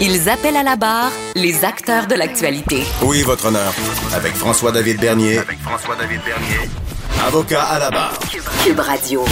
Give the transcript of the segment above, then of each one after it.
Ils appellent à la barre les acteurs de l'actualité. Oui, votre honneur. Avec François-David Bernier. Avec François-David Bernier. Avocat à la barre. Cube Radio.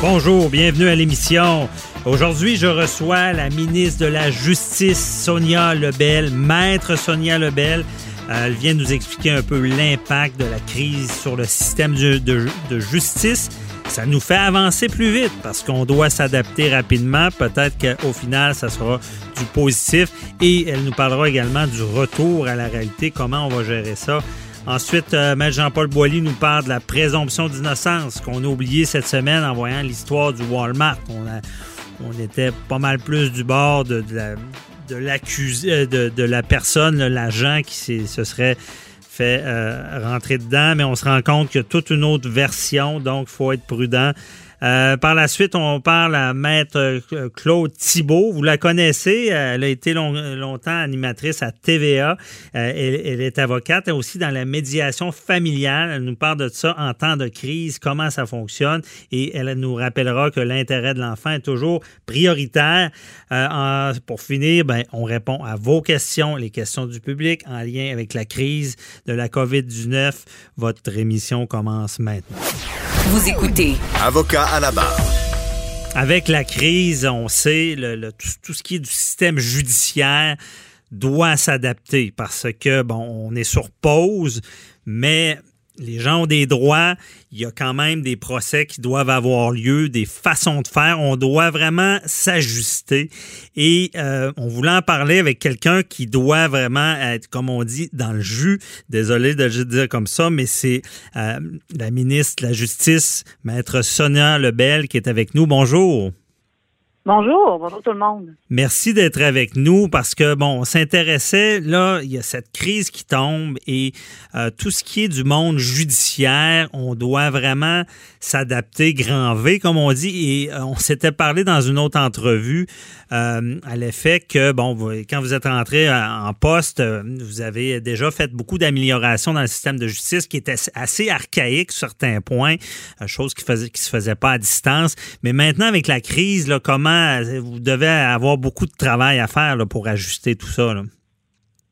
Bonjour, bienvenue à l'émission. Aujourd'hui, je reçois la ministre de la Justice, Sonia Lebel, maître Sonia Lebel. Euh, Elle vient nous expliquer un peu l'impact de la crise sur le système de, de- de justice. Ça nous fait avancer plus vite parce qu'on doit s'adapter rapidement. Peut-être qu'au final, ça sera du positif. Et elle nous parlera également du retour à la réalité, comment on va gérer ça. Ensuite, euh, Maître Jean-Paul Boilly nous parle de la présomption d'innocence qu'on a oublié cette semaine en voyant l'histoire du Walmart. On, a- on était pas mal plus du bord de, de la de euh, de, de la personne, l'agent qui se serait euh, rentrer dedans, mais on se rend compte qu'il y a toute une autre version, donc il faut être prudent. Euh, par la suite, on parle à Maître euh, Claude Thibault. Vous la connaissez, elle a été long- longtemps animatrice à TVA. Euh, elle, est avocate et aussi dans la médiation familiale. Elle nous parle de ça en temps de crise, comment ça fonctionne et elle nous rappellera que l'intérêt de l'enfant est toujours prioritaire. Euh, pour finir, ben, on répond à vos questions, les questions du public en lien avec la crise de la COVID-19. Votre émission commence maintenant. Vous écoutez Avocat à la barre. Avec la crise, on sait, le, le- tout, tout ce qui est du système judiciaire doit s'adapter parce que, bon, on est sur pause, mais les gens ont des droits, il y a quand même des procès qui doivent avoir lieu, des façons de faire, on doit vraiment s'ajuster. Et euh, on voulait en parler avec quelqu'un qui doit vraiment être, comme on dit, dans le jus. Désolé de le dire comme ça, mais c'est euh, la ministre de la Justice, Maître Sonia Lebel, qui est avec nous. Bonjour. Bonjour, bonjour tout le monde. Merci d'être avec nous parce que, bon, on s'intéressait, là, il y a cette crise qui tombe et euh, tout ce qui est du monde judiciaire, on doit vraiment s'adapter grand V, comme on dit. Et euh, on s'était parlé dans une autre entrevue euh, à l'effet que, bon, vous- quand vous êtes rentré euh, en poste, euh, vous avez déjà fait beaucoup d'améliorations dans le système de justice qui était assez archaïque sur certains points, euh, chose qui faisait qui se faisait pas à distance. Mais maintenant, avec la crise, là, comment vous devez avoir beaucoup de travail à faire là, pour ajuster tout ça. Là?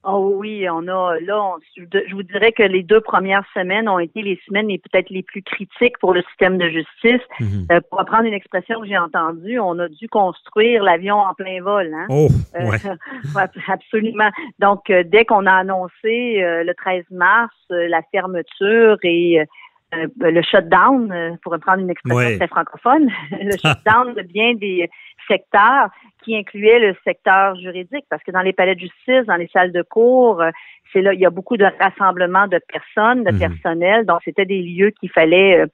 Oh oui, on a là, on- je vous dirais que les deux premières semaines ont été les semaines les peut-être les plus critiques pour le système de justice. Mhm. Euh, pour reprendre une expression que j'ai entendue, on a dû construire l'avion en plein vol. Hein? Oh, Euh, ouais. absolument. Donc, euh, dès qu'on a annoncé euh, le 13 mars la fermeture et euh, le shutdown, euh, pour reprendre une expression très francophone, le shutdown de bien des secteurs qui incluait le secteur juridique, parce que dans les palais de justice, dans les salles de cours, euh, c'est là, il y a beaucoup de rassemblements de personnes, de Mhm. personnel, donc c'était des lieux qu'il fallait, euh,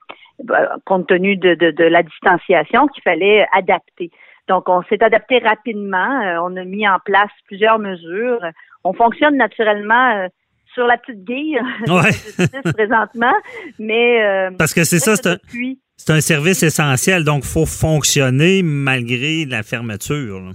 bah, compte tenu de, de, de la distanciation, qu'il fallait adapter. Donc, on s'est adapté rapidement. Euh, on a mis en place plusieurs mesures. On fonctionne naturellement euh, sur la petite guille Ouais. présentement, mais euh, Parce que c'est ça, c'est un, depuis, c'est un service essentiel, donc il faut fonctionner malgré la fermeture. là.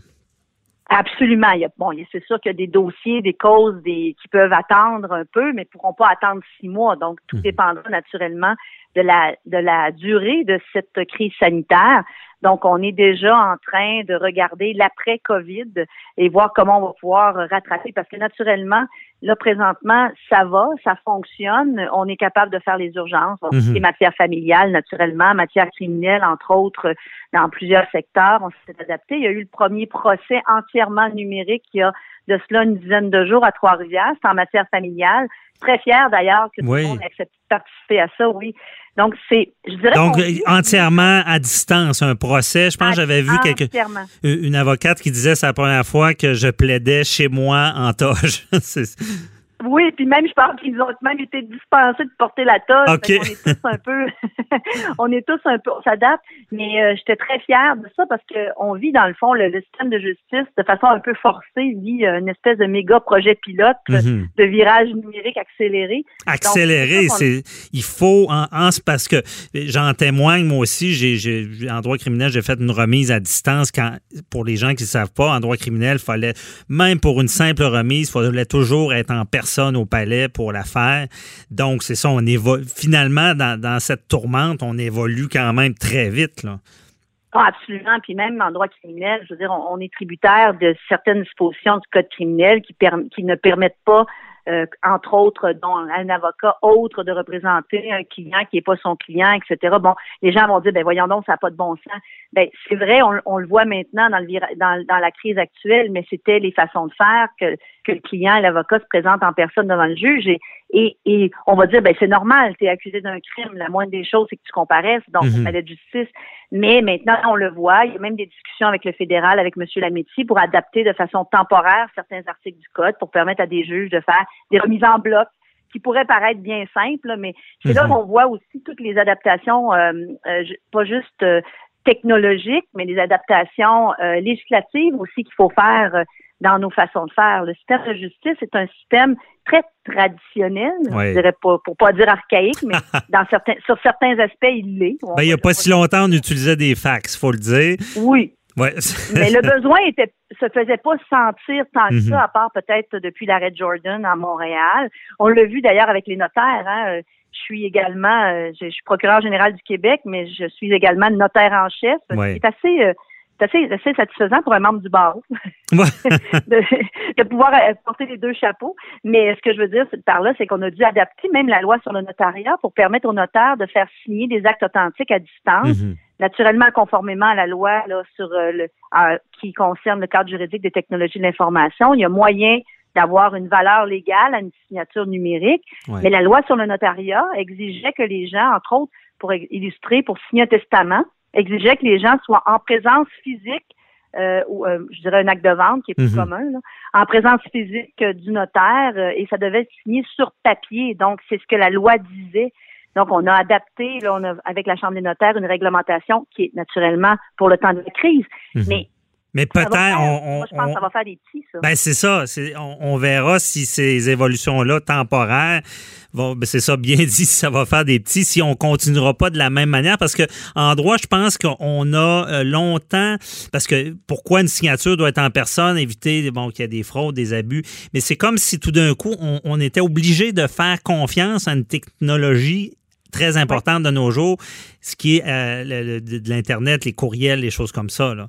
Absolument. Il y a, bon, c'est sûr qu'il y a des dossiers, des causes des, qui peuvent attendre un peu, mais ne pourront pas attendre six mois. Donc, tout Mhm. dépendra naturellement de la, de la durée de cette crise sanitaire. Donc, on est déjà en train de regarder l'après-COVID et voir comment on va pouvoir rattraper parce que naturellement, là, présentement, ça va, ça fonctionne. On est capable de faire les urgences. On Mhm. les matières familiales, naturellement, matières criminelles, entre autres, dans plusieurs secteurs. On s'est adapté. Il y a eu le premier procès entièrement numérique y a de cela une dizaine de jours à Trois-Rivières. C'est en matière familiale. Très fier d'ailleurs que tout Oui. le monde ait accepté de participer à ça, oui. Donc, c'est, je dirais Donc, euh, entièrement à distance, un procès. Je pense que j'avais vu quelque, une avocate qui disait c'est la première fois que je plaidais chez moi en toge. Oui, puis même, je pense qu'ils ont même été dispensés de porter la. OK. On est tous un peu, on est tous un peu, on s'adapte. Mais euh, j'étais très fière de ça parce que on vit dans le fond le, le système de justice de façon un peu forcée, vit euh, une espèce de méga projet pilote euh, Mhm. de virage numérique accéléré. accélérer, Donc, c'est il faut en, en- parce que j'en témoigne moi aussi, j'ai j'ai- en droit criminel, j'ai fait une remise à distance quand pour les gens qui ne savent pas en droit criminel, fallait même pour une simple remise, il fallait toujours être en personne au palais pour la faire. Donc c'est ça, on évolue finalement dans, cette tourmente, on évolue quand même très vite. Ah, absolument. Puis même en droit criminel, je veux dire, on, est tributaire de certaines dispositions du code criminel qui, ne permettent pas, euh, entre autres, dont un avocat autre de représenter un client qui n'est pas son client, etc. Bon, les gens vont dire, ben voyons donc, ça n'a pas de bon sens. Ben c'est vrai, on, le voit maintenant dans, dans la crise actuelle, mais c'était les façons de faire que, que le client et l'avocat se présentent en personne devant le juge et, et, et on va dire, ben c'est normal, tu es accusé d'un crime, la moindre des choses, c'est que tu comparaisses, donc palais de justice. Mais maintenant, on le voit, il y a même des discussions avec le fédéral, avec M. Lametti, pour adapter de façon temporaire certains articles du code pour permettre à des juges de faire des remises en bloc qui pourraient paraître bien simples, là, mais c'est là Mhm. qu'on voit aussi toutes les adaptations, euh, euh, pas juste euh, technologiques, mais les adaptations euh, législatives aussi qu'il faut faire euh, dans nos façons de faire. Le système de justice est un système très traditionnel, Ouais. je dirais pas, pour pas dire archaïque, mais dans certains, sur certains aspects, il l'est. Ben, il n'y a pas si longtemps on utilisait des fax, faut le dire. Oui, Ouais. mais le besoin était se faisait pas sentir tant que Mhm. ça, à part peut-être depuis l'arrêt Jordan à Montréal. On l'a vu d'ailleurs avec les notaires. Hein. Je suis également, euh, je, suis procureur général du Québec, mais je suis également notaire en chef. Ouais. C'est assez, euh, c'est assez, assez satisfaisant pour un membre du barreau de, de pouvoir euh, porter les deux chapeaux. Mais ce que je veux dire par là, c'est qu'on a dû adapter même la loi sur le notariat pour permettre aux notaires de faire signer des actes authentiques à distance Mhm. naturellement conformément à la loi là, sur euh, le euh, qui concerne le cadre juridique des technologies de l'information, il y a moyen d'avoir une valeur légale à une signature numérique, Ouais. mais la loi sur le notariat exigeait que les gens, entre autres, pour illustrer, pour signer un testament, exigeait que les gens soient en présence physique euh, ou euh, je dirais un acte de vente qui est plus Mhm. commun, là, en présence physique euh, du notaire euh, et ça devait être signé sur papier. Donc, c'est ce que la loi disait. Donc, on a adapté, là, on a, avec la Chambre des notaires, une réglementation qui est naturellement pour le temps de la crise. Mhm. Mais Mais peut-être on, on- moi, je pense on- que ça va faire des petits, ça. Ben c'est ça. On, on verra si ces évolutions-là temporaires vont. ben, c'est ça, bien dit, si ça va faire des petits, si on continuera pas de la même manière. Parce que en droit, je pense qu'on a euh, longtemps. Parce que pourquoi une signature doit être en personne, éviter bon, qu'il y a des fraudes, des abus. Mais c'est comme si tout d'un coup, on, on était obligé de faire confiance à une technologie très importante de nos jours, ce qui est euh, le- le- de, l'Internet, les courriels, les choses comme ça. Là.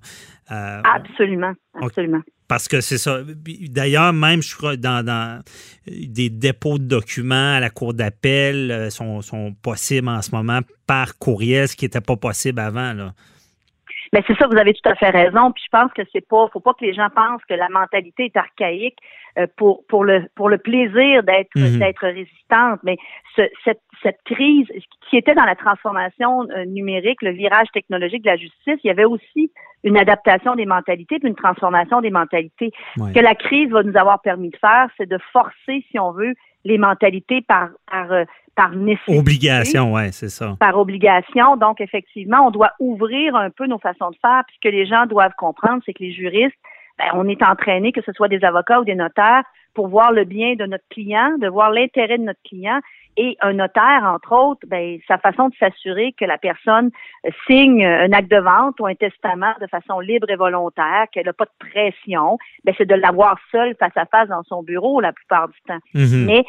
Euh, Absolument, absolument. parce que c'est ça. D'ailleurs, même, je crois, dans, dans des dépôts de documents à la cour d'appel euh, sont, sont possibles en ce moment par courriel, ce qui n'était pas possible avant. Là. Mais c'est ça, vous avez tout à fait raison. Puis je pense que c'est pas, faut pas que les gens pensent que la mentalité est archaïque euh, pour pour le pour le plaisir d'être Mhm. d'être résistante. Mais ce- cette cette crise qui était dans la transformation euh, numérique, le virage technologique de la justice, il y avait aussi une adaptation des mentalités, puis une transformation des mentalités. Ouais. Ce que la crise va nous avoir permis de faire, c'est de forcer, si on veut, les mentalités par par euh, par nécessité Obligation, ouais, c'est ça. par obligation. Donc, effectivement, on doit ouvrir un peu nos façons de faire. Puis ce que les gens doivent comprendre, c'est que les juristes, ben, on est entraînés, que ce soit des avocats ou des notaires, pour voir le bien de notre client, de voir l'intérêt de notre client. Et un notaire, entre autres, ben, sa façon de s'assurer que la personne signe un acte de vente ou un testament de façon libre et volontaire, qu'elle n'a pas de pression, ben, c'est de l'avoir seul face à face dans son bureau la plupart du temps Mhm. mais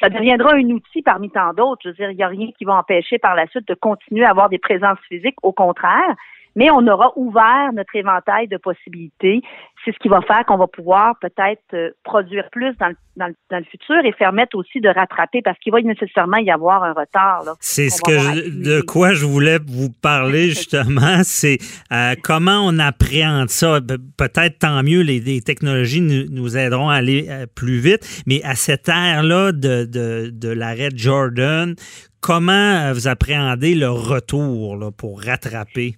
ça deviendra un outil parmi tant d'autres. Je veux dire, il n'y a rien qui va empêcher par la suite de continuer à avoir des présences physiques, au contraire, mais on aura ouvert notre éventail de possibilités. C'est ce qui va faire qu'on va pouvoir peut-être euh, produire plus dans le, dans, le, dans le futur et permettre aussi de rattraper parce qu'il va nécessairement y avoir un retard. C'est ce que je- de quoi je voulais vous parler justement, c'est euh, comment on appréhende ça. Pe- Peut-être tant mieux, les, les technologies nous, nous aideront à aller euh, plus vite, mais à cette ère-là de, de, de l'arrêt Jordan, comment euh, vous appréhendez le retour là, pour rattraper?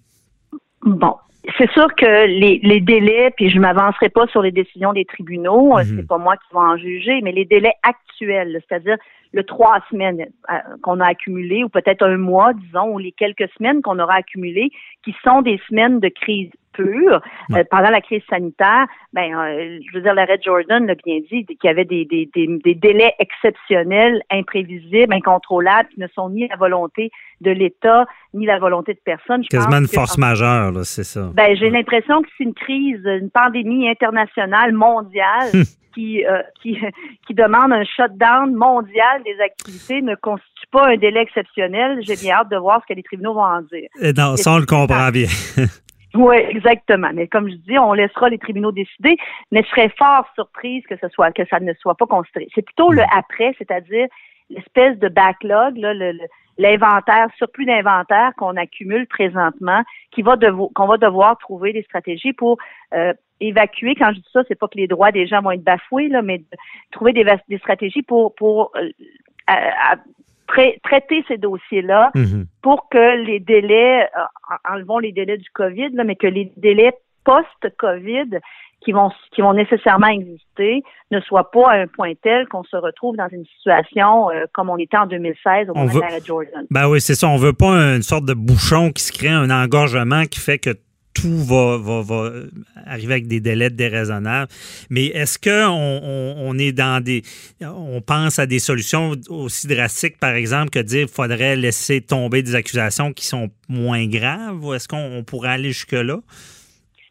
Bon. c'est sûr que les, les délais, puis je m'avancerai pas sur les décisions des tribunaux, euh, Mhm. c'est pas moi qui vais en juger, mais les délais actuels, c'est-à-dire le trois semaines euh, qu'on a accumulé, ou peut-être un mois, disons, ou les quelques semaines qu'on aura accumulées, qui sont des semaines de crise euh, pendant la crise sanitaire, ben, euh, je veux dire, l'arrêt Jordan l'a bien dit, qu'il y avait des, des, des, des délais exceptionnels, imprévisibles, incontrôlables, qui ne sont ni la volonté de l'État, ni la volonté de personne. Je Quasiment pense une que- force majeure, là, c'est ça. ben, j'ai l'impression que c'est une crise, une pandémie internationale, mondiale, Hum. qui, euh, qui, qui demande un shutdown mondial des activités, ne constitue pas un délai exceptionnel. J'ai bien hâte de voir ce que les tribunaux vont en dire. Et non, ça, on le comprend bien. Oui, exactement. Mais comme je dis, on laissera les tribunaux décider, mais je serais fort surprise que ce soit que ça ne soit pas considéré. C'est plutôt le après, c'est-à-dire l'espèce de backlog, là, le- le- l'inventaire, surplus d'inventaire qu'on accumule présentement, qui va devo- qu'on va devoir trouver des stratégies pour euh, évacuer. Quand je dis ça, c'est pas que les droits des gens vont être bafoués, là, mais de trouver des, stratégies pour pour euh, à- à trai- traiter ces dossiers-là Mhm. pour que les délais, euh, en- enlevons les délais du COVID, là, mais que les délais post-COVID qui vont, qui vont nécessairement exister ne soient pas à un point tel qu'on se retrouve dans une situation euh, comme on était en 2016 au moment veut- de l'arrêt Jordan. Ben oui, c'est ça. On veut pas une sorte de bouchon qui se crée, un engorgement qui fait que tout va, arriver avec des délais déraisonnables. Mais est-ce qu'on on, on est dans des. On pense à des solutions aussi drastiques, par exemple, que dire qu'il faudrait laisser tomber des accusations qui sont moins graves? Ou est-ce qu'on on pourrait aller jusque-là?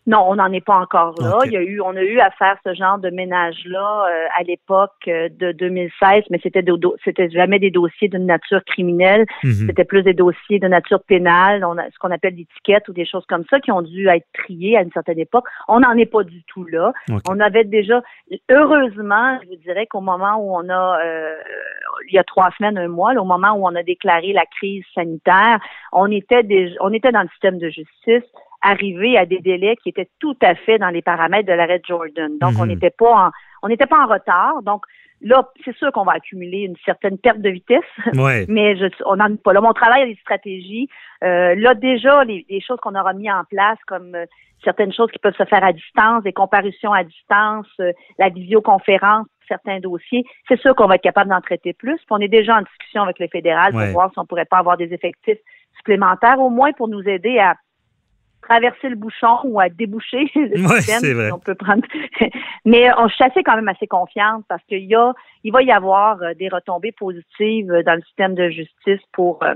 Non, on n'en est pas encore là. Il y a eu, on a eu à faire ce genre de ménage-là euh, à l'époque euh, de 2016, mais c'était de- c'était jamais des dossiers d'une nature criminelle. Mhm. C'était plus des dossiers de nature pénale, on a ce qu'on appelle des tickets ou des choses comme ça qui ont dû être triés à une certaine époque. On n'en est pas du tout là. On avait déjà, heureusement, je vous dirais qu'au moment où on a, euh, il y a trois semaines, un mois, là, au moment où on a déclaré la crise sanitaire, on était déjà, on était dans le système de justice arrivé à des délais qui étaient tout à fait dans les paramètres de l'arrêt Jordan. Donc, on Mhm. n'était pas en, on n'était pas en retard. Donc, là, c'est sûr qu'on va accumuler une certaine perte de vitesse Ouais. mais je, on n'en est pas là. Mon travail a des stratégies. Euh, là, déjà, les, les choses qu'on aura mis en place, comme euh, certaines choses qui peuvent se faire à distance, des comparutions à distance, euh, la visioconférence, certains dossiers, c'est sûr qu'on va être capable d'en traiter plus. Puis on est déjà en discussion avec le fédéral Ouais. pour voir si on pourrait pas avoir des effectifs supplémentaires, au moins pour nous aider à traverser le bouchon ou à déboucher le Ouais, système, vrai. on peut prendre. Mais euh, on, je suis assez quand même assez confiante parce qu'il y a, il va y avoir euh, des retombées positives euh, dans le système de justice pour euh,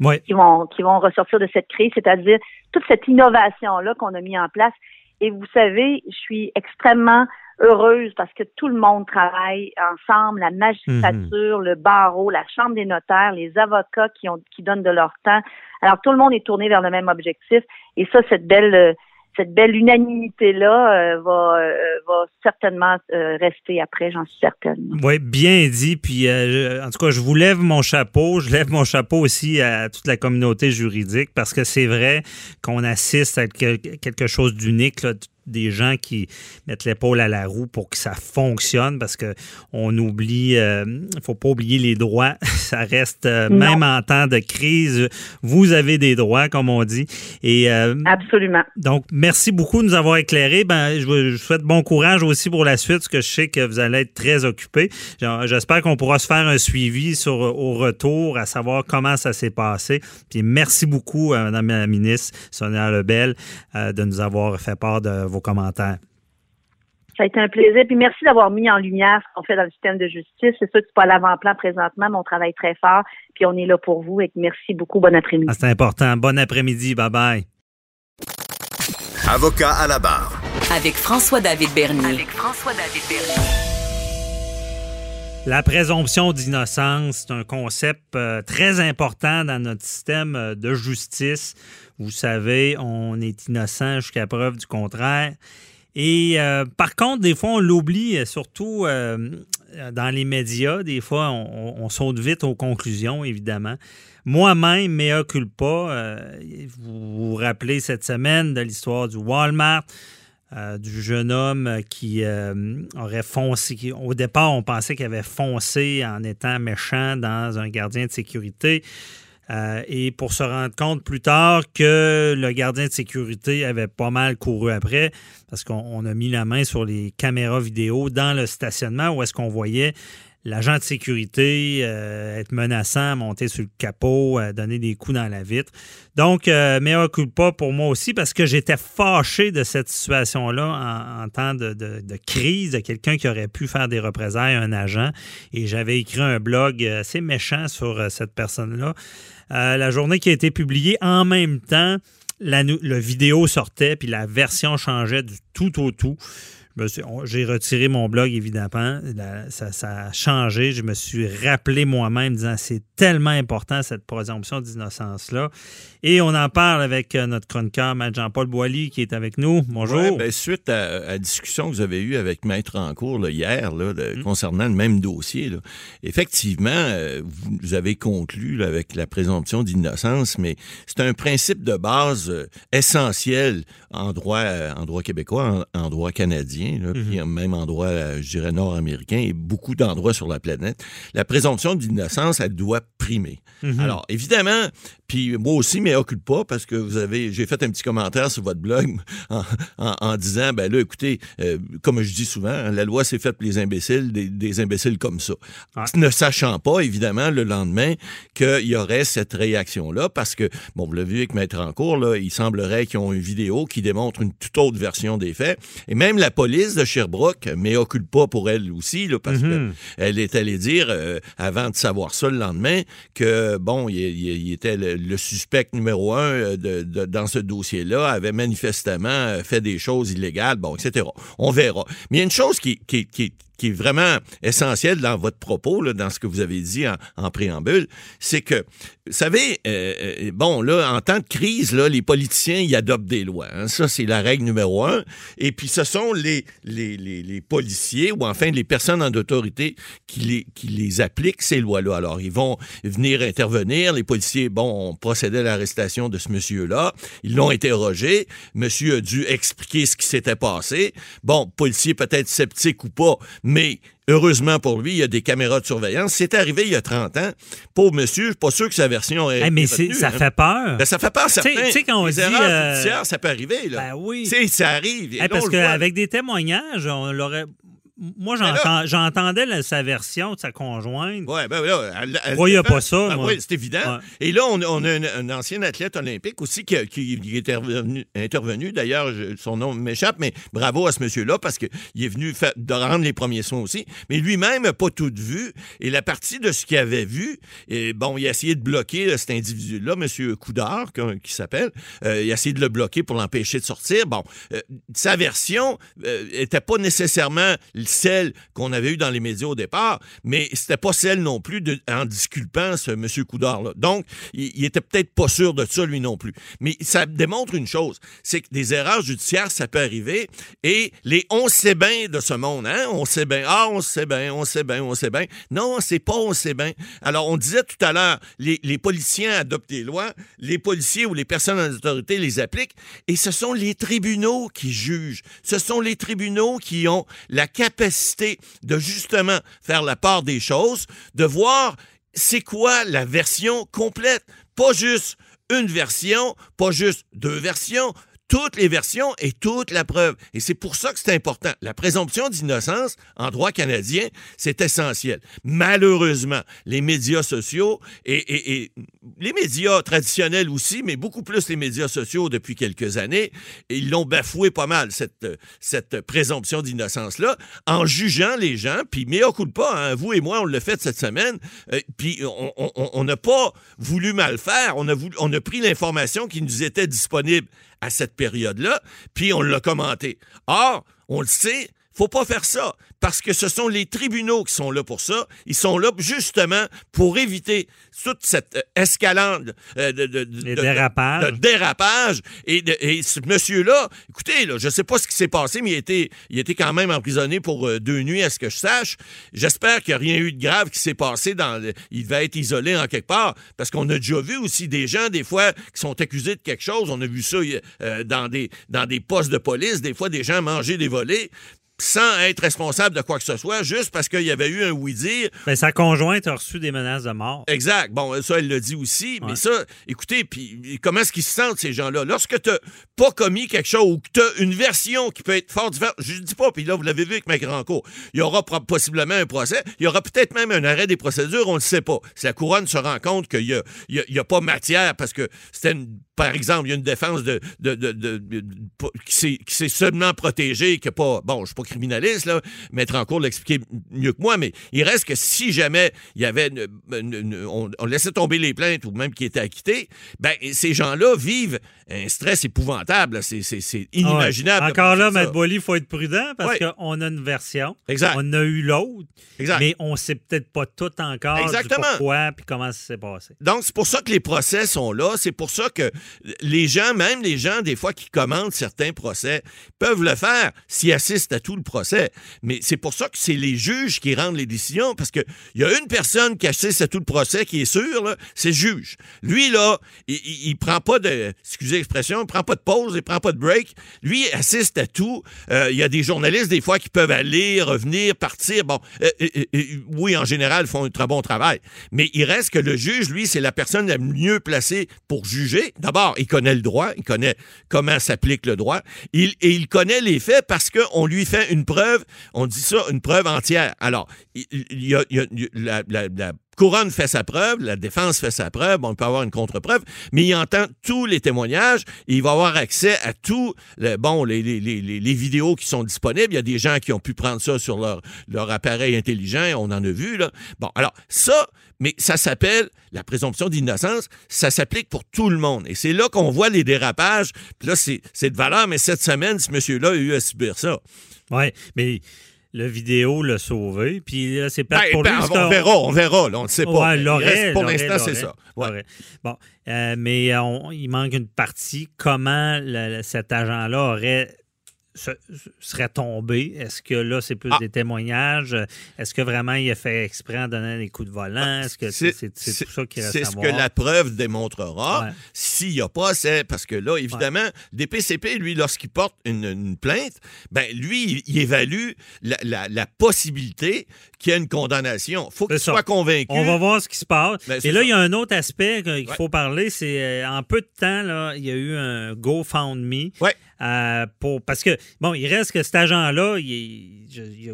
Ouais. qui vont qui vont ressortir de cette crise, c'est-à-dire toute cette innovation là qu'on a mis en place. Et vous savez, je suis extrêmement heureuse parce que tout le monde travaille ensemble, la magistrature, le barreau, la chambre des notaires, les avocats qui ont qui donnent de leur temps. Alors tout le monde est tourné vers le même objectif et ça cette belle euh, cette belle unanimité là va euh, va certainement euh, rester après, j'en suis certaine. Oui, bien dit. Puis, euh, en tout cas, je vous lève mon chapeau. Je lève mon chapeau aussi à toute la communauté juridique parce que c'est vrai qu'on assiste à quel- quelque chose d'unique, là, des gens qui mettent l'épaule à la roue pour que ça fonctionne parce que on oublie, il faut pas oublier les droits. ça reste, euh, même en temps de crise, vous avez des droits, comme on dit. Et euh, Absolument. donc, merci beaucoup de nous avoir éclairé. Ben, je vous souhaite bon courage aussi pour la suite, parce que je sais que vous allez être très occupé. J'espère qu'on pourra se faire un suivi sur, au retour, à savoir comment ça s'est passé. Puis merci beaucoup, Mme la ministre Sonia Lebel, euh, de nous avoir fait part de vos commentaires. Ça a été un plaisir. Puis merci d'avoir mis en lumière ce qu'on fait dans le système de justice. C'est sûr que c'est pas à l'avant-plan présentement, mais on travaille très fort. Puis on est là pour vous. Et merci beaucoup. Bon après-midi. Ah, C'est important. Bon après-midi. Bye bye. Avocat à la barre. Avec François-David Bernier. Avec François-David Bernier. La présomption d'innocence, c'est un concept euh, très important dans notre système euh, de justice. Vous savez, on est innocent jusqu'à preuve du contraire. Et euh, par contre, des fois, on l'oublie, euh, surtout euh, dans les médias. Des fois, on, saute vite aux conclusions, évidemment. Moi-même, mea culpa, euh, vous vous rappelez cette semaine de l'histoire du Walmart. Du jeune homme qui aurait foncé. Au départ, on pensait qu'il avait foncé en étant méchant dans un gardien de sécurité. Euh, et pour se rendre compte plus tard que le gardien de sécurité avait pas mal couru après, parce qu'on a mis la main sur les caméras vidéo dans le stationnement où est-ce qu'on voyait l'agent de sécurité euh, être menaçant, monter sur le capot, euh, donner des coups dans la vitre. Donc, euh, meilleur pas pour moi aussi parce que j'étais fâché de cette situation-là en, temps de, crise, de quelqu'un qui aurait pu faire des représailles à un agent. Et j'avais écrit un blog assez méchant sur cette personne-là. La journée qui a été publiée en même temps, la, la vidéo sortait, puis la version changeait du tout au tout. J'ai retiré mon blog, évidemment. ça, a changé. Je me suis rappelé moi-même disant c'est tellement important cette présomption d'innocence-là. Et on en parle avec euh, notre chroniqueur, Jean-Paul Boilly, qui est avec nous. Bonjour. Ben, suite à, la discussion que vous avez eue avec Maître Rancourt hier là, mm. concernant le même dossier, effectivement, euh, vous, avez conclu avec la présomption d'innocence, mais c'est un principe de base euh, essentiel en droit, en droit québécois, en droit canadien puis mhm. même endroit, euh, je dirais, nord-américain et beaucoup d'endroits sur la planète, la présomption d'innocence, elle doit Mhm. Alors, évidemment, puis moi aussi, mais occupe pas parce que vous avez, j'ai fait un petit commentaire sur votre blog en, disant, ben là, écoutez, euh, comme je dis souvent, hein, la loi s'est faite pour les imbéciles, des, imbéciles comme ça. Ne sachant pas, évidemment, le lendemain, qu'il y aurait cette réaction-là parce que, bon, vous l'avez vu avec Maître en cours, là, il semblerait qu'ils ont une vidéo qui démontre une toute autre version des faits. Et même la police de Sherbrooke, mais occupe pas pour elle aussi, là, parce mhm. qu'elle est allée dire, euh, avant de savoir ça le lendemain, que, bon, il, était le, suspect numéro un euh, de, dans ce dossier-là, avait manifestement euh, fait des choses illégales, bon, etc. On verra. Mais il y a une chose qui, qui est vraiment essentiel dans votre propos, là, dans ce que vous avez dit en, préambule, c'est que, vous savez, euh, euh, bon, là, en temps de crise, là, les politiciens, ils adoptent des lois. Hein. Ça, c'est la règle numéro un. Et puis, ce sont les, les, les, les policiers ou enfin les personnes en autorité qui les, qui les appliquent, ces lois-là. Alors, ils vont venir intervenir. Les policiers, bon, ont procédé à l'arrestation de ce monsieur-là. Ils l'ont interrogé. Monsieur a dû expliquer ce qui s'était passé. Bon, policier peut-être sceptique ou pas, mais Heureusement pour lui, il y a des caméras de surveillance. C'est arrivé il y a 30 ans. Pauvre monsieur, je suis pas sûr que sa version est. mais ça hein. fait peur. Ben, ça fait peur, certains. Tu sais, quand on les dit. Erreurs ça peut arriver. Là. Ben oui. ça arrive. parce qu'avec des témoignages, on l'aurait moi, j'entendais sa version de sa conjointe. Oui, ben là, elle, voyait pas ça. Ben, oui, c'est évident. Et là, on, a un, ancien athlète olympique aussi qui, est intervenu. D'ailleurs, son nom m'échappe, mais bravo à ce monsieur-là parce qu'il est venu de rendre les premiers soins aussi. Mais lui-même n'a pas tout vu. Et la partie de ce qu'il avait vu, et bon, il a essayé de bloquer cet individu-là, M. Coudard, qui s'appelle. Euh, il a essayé de le bloquer pour l'empêcher de sortir. Bon, euh, sa version n'était euh, pas nécessairement celle qu'on avait eue dans les médias au départ, mais c'était pas celle non plus en disculpant ce M. Coudard-là. Donc, il, était peut-être pas sûr de ça, lui non plus. Mais ça démontre une chose, c'est que des erreurs judiciaires, ça peut arriver, et les on sait bien de ce monde, hein, on sait bien, ah, on sait bien, on sait bien, on sait bien. Non, c'est pas on sait bien. Alors, on disait tout à l'heure, les, les policiers adoptent des lois, les policiers ou les personnes en autorité les appliquent, et ce sont les tribunaux qui jugent. Ce sont les tribunaux qui ont la capacité de justement faire la part des choses, de voir c'est quoi la version complète, pas juste une version, pas juste deux versions, toutes les versions et toute la preuve. Et c'est pour ça que c'est important. La présomption d'innocence en droit canadien, c'est essentiel. Malheureusement, les médias sociaux et, les médias traditionnels aussi, mais beaucoup plus les médias sociaux depuis quelques années, ils l'ont bafoué pas mal, cette, cette présomption d'innocence-là, en jugeant les gens, puis mea culpa, hein, vous et moi, on l'a fait cette semaine, euh, puis on n'a pas voulu mal faire, on a, voulu, on a pris l'information qui nous était disponible à cette période-là, puis on l'a commenté. Or, on le sait, faut pas faire ça parce que ce sont les tribunaux qui sont là pour ça. Ils sont là justement pour éviter toute cette euh, escalade euh, de, de, de, dérapage. Et, ce monsieur-là, écoutez, là, je sais pas ce qui s'est passé, mais il était, il était quand même emprisonné pour euh, deux nuits, à ce que je sache. J'espère qu'il n'y a rien eu de grave qui s'est passé. Dans il va être isolé en quelque part parce qu'on a déjà vu aussi des gens, des fois, qui sont accusés de quelque chose. On a vu ça dans, des, dans des postes de police, des fois, des gens manger des volets sans être responsable de quoi que ce soit, juste parce qu'il y avait eu un oui-dire. Ben, sa conjointe a reçu des menaces de mort. Exact. Bon, ça, elle l'a dit aussi. Mais ça, écoutez, puis comment est-ce qu'ils se sentent, ces gens-là? Lorsque tu pas commis quelque chose ou que tu as une version qui peut être fort différente, je ne dis pas, puis là, vous l'avez vu avec ma grand cour, il y aura possiblement un procès, il y aura peut-être même un arrêt des procédures, on ne le sait pas. Si la couronne se rend compte qu'il n'y a, y a- y a pas matière parce que c'était une- par exemple, il y a une défense de, de- de- qui s'est- seulement protégée, qui n'a pas. Bon, je ne suis pas criminaliste, là, Maître en cours l'expliquer mieux que moi, mais il reste que si jamais il y avait. une- une- une- on, on laissait tomber les plaintes ou même qui étaient acquittés, ben, ces gens-là vivent un stress épouvantable. C'est inimaginable. Ouais. Encore là. Maître Boily, il faut être prudent parce Ouais. qu'on a une version. Exact. On a eu l'autre. Exact. Mais on ne sait peut-être pas tout encore du Exactement. pourquoi puis comment ça s'est passé. Donc, c'est pour ça que les procès sont là. C'est pour ça que les gens, même les gens, des fois, qui commandent certains procès, peuvent le faire s'ils assistent à tout le procès. Mais c'est pour ça que c'est les juges qui rendent les décisions, parce qu'il y a une personne qui assiste à tout le procès qui est sûre, c'est le juge. Lui, là, il, il, prend pas de, excusez l'expression, il prend pas de pause, il prend pas de break. Lui, il assiste à tout. Euh, Il y a des journalistes, des fois, qui peuvent aller, revenir, partir. Bon, euh, euh, oui, en général, ils font un très bon travail. Mais il reste que le juge, lui, c'est la personne la mieux placée pour juger. D'abord, il connaît le droit, il connaît comment s'applique le droit, il, et il connaît les faits parce qu'on lui fait une preuve, on dit ça, une preuve entière. Alors, il, y a, la couronne fait sa preuve, la défense fait sa preuve, on peut avoir une contre-preuve, mais il entend tous les témoignages, et il va avoir accès à tous les, vidéos qui sont disponibles. Il y a des gens qui ont pu prendre ça sur leur, appareil intelligent, on en a vu, là. Bon, alors, ça, mais ça s'appelle la présomption d'innocence, ça s'applique pour tout le monde. Et c'est là qu'on voit les dérapages. Puis là, c'est de valeur, mais cette semaine, ce monsieur-là a eu à subir ça. Oui, mais le vidéo l'a sauvé. Puis là, c'est Ben, pour ben, lui. on verra, on verra, là, on ne sait pas. Ouais, reste- pour l'instant, c'est ça. Ouais. Bon, euh, mais on- il manque une partie. Comment le- cet agent-là aurait se- serait tombé? Est-ce que là, c'est plus Ah. des témoignages? Est-ce que vraiment il a fait exprès en donnant des coups de volant? Est-ce que c'est tout ça qui reste C'est ce que la preuve démontrera. Ouais. S'il n'y a pas, c'est parce que là, évidemment, DPCP, lui, lorsqu'il porte une, une plainte, ben lui, il, évalue la, la- la possibilité qu'il y ait une condamnation. faut qu'il soit convaincu. On va voir ce qui se passe. Ben, Et là, ça. il y a un autre aspect qu'il Ouais. faut parler, c'est euh, en peu de temps, là, il y a eu un GoFundMe. Ouais. Euh, pour, parce que, bon, il reste que cet agent-là, il,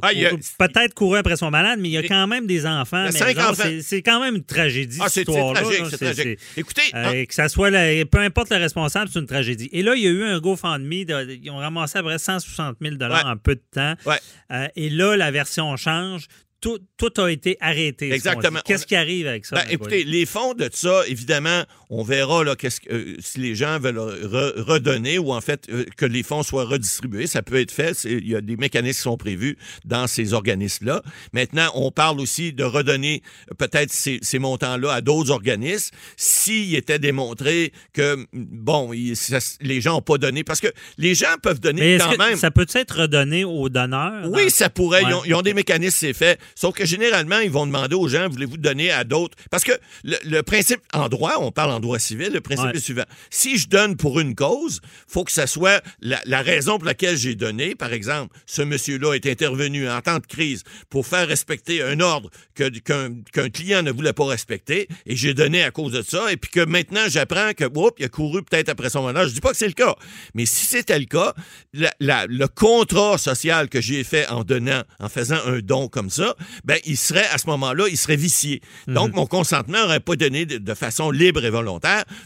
Ah, il peut-être couru après son malade, mais il y a quand même des enfants. C'est- quand même une tragédie, Ah, cette histoire-là. c'est tragique. Écoutez, c'est- hein, euh, que ça soit la- peu importe le responsable, c'est une tragédie. Et là, il y a eu un GoFundMe, de- ils ont ramassé à peu près 160 000 Ouais. en peu de temps. Ouais. Euh, et là, la version change. Tout, tout a été arrêté. Exactement. Qu'est-ce qui arrive avec ça? Ben, écoutez, les fonds de ça, évidemment, on verra là, qu'est-ce que, euh, si les gens veulent re- redonner ou en fait euh, que les fonds soient redistribués. Ça peut être fait. Il y a des mécanismes qui sont prévus dans ces organismes-là. Maintenant, on parle aussi de redonner peut-être ces, ces montants-là à d'autres organismes s'il était démontré que, bon, il- ça- les gens n'ont pas donné. Parce que les gens peuvent donner Mais quand même. ça peut être redonné aux donneurs? Oui, dans- ça pourrait. Ils, ont, ils ont des mécanismes, c'est fait. Sauf que généralement, ils vont demander aux gens, voulez-vous donner à d'autres? Parce que le, le principe en droit, on parle en droit civil, le principe Ouais. est suivant. Si je donne pour une cause, faut que ça soit la, la raison pour laquelle j'ai donné. Par exemple, ce monsieur-là est intervenu en temps de crise pour faire respecter un ordre qu'un client ne voulait pas respecter et j'ai donné à cause de ça. Et puis que maintenant, j'apprends que, oups, il a couru peut-être après son mandat. Je dis pas que c'est le cas. Mais si c'était le cas, la- la- le contrat social que j'ai fait en donnant, en faisant un don comme ça, ben, il serait, à ce moment-là, il serait vicié. Donc, mon consentement n'aurait pas donné de, de façon libre et volontaire.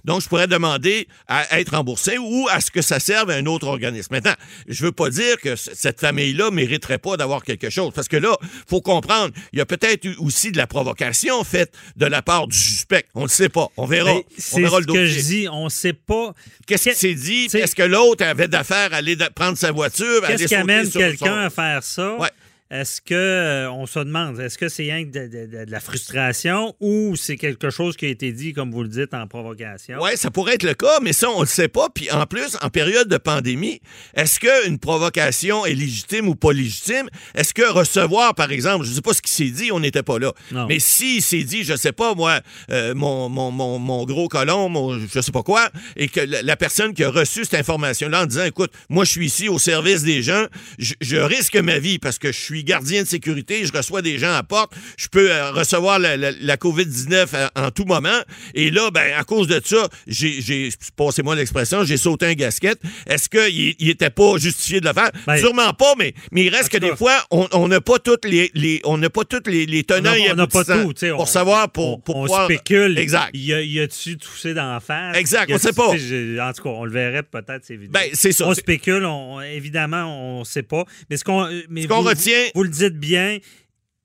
Donc, je pourrais demander à être remboursé ou à ce que ça serve à un autre organisme. Maintenant, je veux pas dire que cette famille-là mériterait pas d'avoir quelque chose. Parce que là, faut comprendre, il y a peut-être eu aussi de la provocation faite de la part du suspect. On ne sait pas. On verra. C'est ce le que je dis. On ne sait pas. Qu'est-ce qui s'est dit? Est-ce que l'autre avait d'affaires à aller prendre sa voiture, Qu'est-ce qui amène quelqu'un à faire ça? Ouais. Est-ce que euh, on se demande, est-ce que c'est rien que de, de- de- la frustration ou c'est quelque chose qui a été dit, comme vous le dites, en provocation? Oui, ça pourrait être le cas, mais ça, on ne le sait pas. Puis en plus, en période de pandémie, est-ce qu'une provocation est légitime ou pas légitime? Est-ce que recevoir, par exemple, je ne sais pas ce qui s'est dit, on n'était pas là. Non. Mais s'il s'est dit, je sais pas, moi, euh, mon, mon, mon, mon gros colon, mon je sais pas quoi, et que la, la personne qui a reçu cette information-là en disant, écoute, moi, je suis ici au service des gens, je, je risque ma vie parce que je suis gardien de sécurité, je reçois des gens à porte, je peux euh, recevoir la, la- la COVID-19 à- en tout moment. Et là, ben, à cause de ça, j'ai, j'ai passez-moi l'expression, j'ai sauté un gasket. Est-ce qu'il il était pas justifié de le faire? Ben, Sûrement pas, mais, mais il reste que des fois, on n'a pas toutes les, les- on n'a pas toutes les, tenants on n'a pas tout, pour on- savoir, pour, pour on pouvoir- spécule. Exact. Y a- y a-tu toussé d'en face? Exact, on sait pas. En tout cas, on le verrait peut-être. Ben, c'est ça. On spécule, on, évidemment, on ne sait pas. Mais ce qu'on euh, mais Ce qu'on vous- retient- Vous, le dites bien,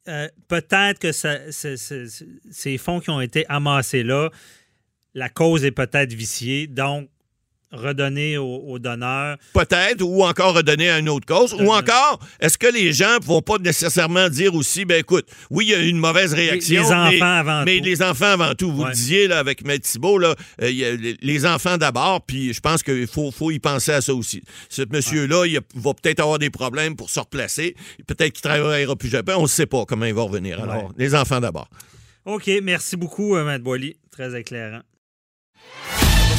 euh, peut-être que ces fonds qui ont été amassés là, la cause est peut-être viciée. Donc, redonner aux, aux donneurs. Peut-être, ou encore redonner à une autre cause. Ou encore, est-ce que les gens vont pas nécessairement dire aussi, ben écoute, oui, il y a eu une mauvaise réaction. les enfants mais, avant mais tout. les enfants avant tout. Vous Ouais. disiez là, avec Maître Thibault, là, euh, il y a les, les enfants d'abord, puis je pense qu'il faut, faut y penser à ça aussi. Ce monsieur-là, il va peut-être avoir des problèmes pour se replacer. Peut-être qu'il travaillera plus jamais. On ne sait pas comment il va revenir. Alors, Ouais. les enfants d'abord. OK, merci beaucoup, euh, Matt Boily. Très éclairant.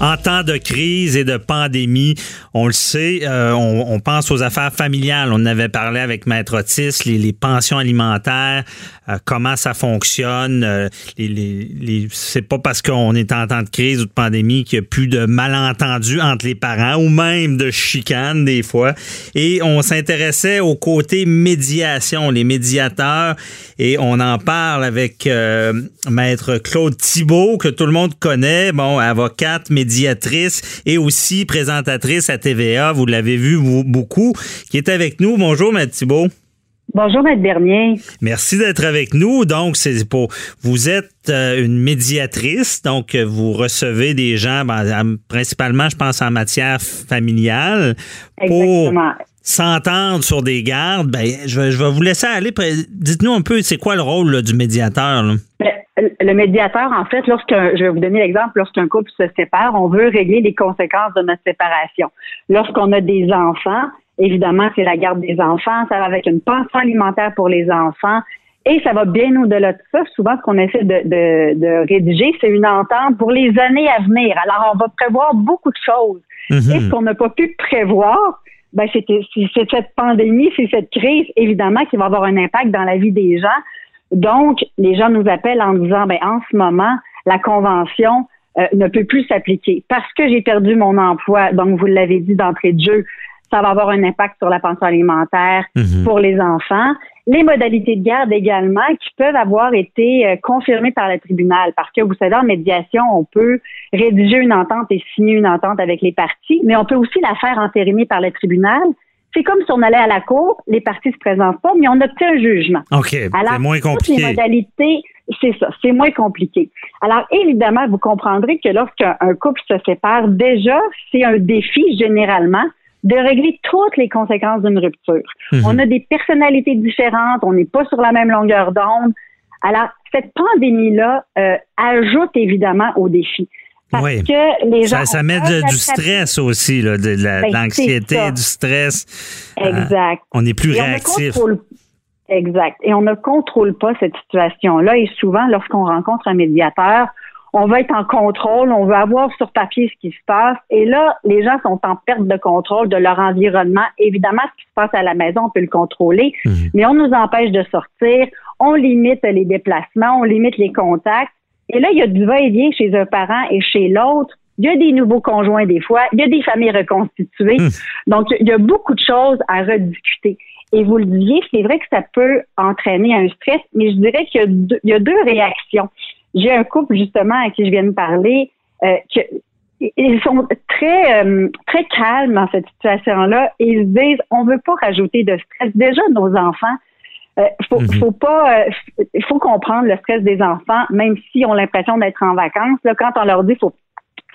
En temps de crise et de pandémie, on le sait, euh, on, pense aux affaires familiales. On avait parlé avec Maître Otis, les, pensions alimentaires, euh, comment ça fonctionne. euh, c'est pas parce qu'on est en temps de crise ou de pandémie qu'il y a plus de malentendus entre les parents ou même de chicanes des fois. Et on s'intéressait au côté médiation, les médiateurs, et on en parle avec Maître Claude Thibault, que tout le monde connaît, bon, avocate, médiatrice et aussi présentatrice à TVA, vous l'avez vu beaucoup, qui est avec nous. Bonjour, Maître Thibault. Bonjour, Maître Bernier. Merci d'être avec nous. Donc, c'est pour vous êtes euh, une médiatrice, donc vous recevez des gens, ben, en- principalement, je pense en matière familiale, pour Exactement. S'entendre sur des gardes. Ben, je vais, je vais vous laisser aller. Dites-nous un peu, c'est quoi le rôle là, du médiateur là? Le, médiateur, en fait, lorsqu'un, je vais vous donner l'exemple, lorsqu'un couple se sépare, on veut régler les conséquences de notre séparation. Lorsqu'on a des enfants, évidemment, c'est la garde des enfants, ça va avec une pension alimentaire pour les enfants, et ça va bien au-delà de ça. Souvent, ce qu'on essaie de, de, de rédiger, c'est une entente pour les années à venir. Alors, on va prévoir beaucoup de choses. Et ce qu'on n'a pas pu prévoir, ben, c'était- c'est cette pandémie, c'est cette crise, évidemment, qui va avoir un impact dans la vie des gens. Donc, les gens nous appellent en disant, ben, en ce moment, la convention euh, ne peut plus s'appliquer parce que j'ai perdu mon emploi. Donc, vous l'avez dit d'entrée de jeu, ça va avoir un impact sur la pension alimentaire pour les enfants. Les modalités de garde également qui peuvent avoir été euh, confirmées par le tribunal parce que vous savez, en médiation, on peut rédiger une entente et signer une entente avec les parties, mais on peut aussi la faire entériner par le tribunal. C'est comme si on allait à la cour, les parties se présentent pas, mais on obtient un jugement. OK, Alors, c'est moins toutes les compliqué. modalités, c'est ça, c'est moins compliqué. Alors, évidemment, vous comprendrez que lorsqu'un un couple se sépare, déjà, c'est un défi généralement de régler toutes les conséquences d'une rupture. Mhm. On a des personnalités différentes, on n'est pas sur la même longueur d'onde. Alors, cette pandémie-là euh, ajoute évidemment au défi. Parce Oui. que les gens. Ça, met de- du stress aussi, là, de, la- Ben, l'anxiété, du stress. Euh, Exact. on est plus Et réactif. Exact. Et on ne contrôle pas cette situation-là. Et souvent, lorsqu'on rencontre un médiateur, on va être en contrôle, on veut avoir sur papier ce qui se passe. Et là, les gens sont en perte de contrôle de leur environnement. Évidemment, ce qui se passe à la maison, on peut le contrôler, Mhm. mais on nous empêche de sortir, on limite les déplacements, on limite les contacts. Et là, il y a du va-et-vient chez un parent et chez l'autre. Il y a des nouveaux conjoints des fois, il y a des familles reconstituées. Donc, il y a beaucoup de choses à rediscuter. Et vous le disiez, c'est vrai que ça peut entraîner un stress, mais je dirais qu'il y a deux réactions. J'ai un couple, justement, à qui je viens de parler, euh, que, ils sont très euh, très calmes dans cette situation-là et ils se disent on veut pas rajouter de stress. Déjà nos enfants Euh, faut, Mhm. faut pas, euh, il faut comprendre le stress des enfants, même s'ils ont l'impression d'être en vacances. Là, quand on leur dit faut,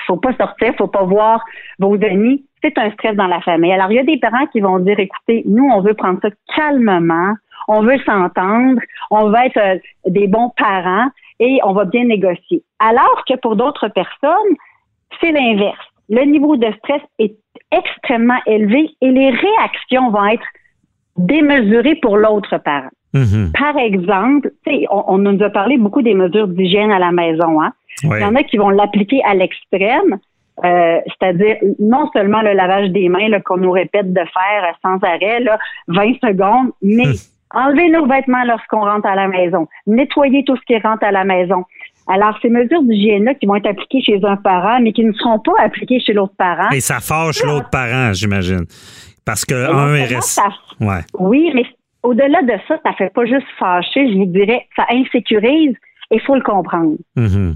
faut pas sortir, faut pas voir vos amis, c'est un stress dans la famille. Alors il y a des parents qui vont dire, écoutez, nous on veut prendre ça calmement, on veut s'entendre, on veut être euh, des bons parents et on va bien négocier. Alors que pour d'autres personnes, c'est l'inverse. Le niveau de stress est extrêmement élevé et les réactions vont être démesurées pour l'autre parent. Mhm. Par exemple, on, on nous a parlé beaucoup des mesures d'hygiène à la maison. Hein? Ouais. Il y en a qui vont l'appliquer à l'extrême, euh, c'est-à-dire non seulement le lavage des mains qu'on nous répète de faire sans arrêt, là, 20 secondes, mais enlever nos vêtements lorsqu'on rentre à la maison, nettoyer tout ce qui rentre à la maison. Alors, ces mesures d'hygiène-là qui vont être appliquées chez un parent, mais qui ne seront pas appliquées chez l'autre parent. Et ça fâche l'autre parent, j'imagine. Parce que Et un est reste. Ouais. Oui, mais au-delà de ça, ça fait pas juste fâcher, je vous dirais, ça insécurise et il faut le comprendre. Mhm.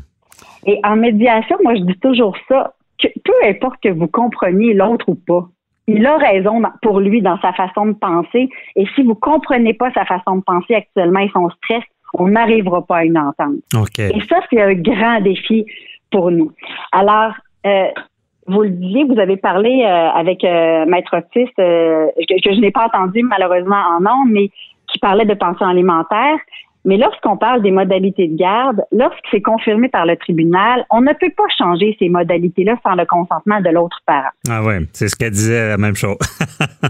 Et en médiation, moi, je dis toujours ça, que peu importe que vous compreniez l'autre ou pas, il a raison pour lui dans sa façon de penser. Et si vous comprenez pas sa façon de penser actuellement et son stress, on n'arrivera pas à une entente. OK. Et ça, c'est un grand défi pour nous. Alors, euh, vous le disiez, vous avez parlé euh, avec euh, Maître Otis, euh, que, que je n'ai pas entendu malheureusement en nom, mais qui parlait de pension alimentaire. Mais lorsqu'on parle des modalités de garde, lorsque c'est confirmé par le tribunal, on ne peut pas changer ces modalités-là sans le consentement de l'autre parent. Ah ouais, c'est ce qu'elle disait, la même chose.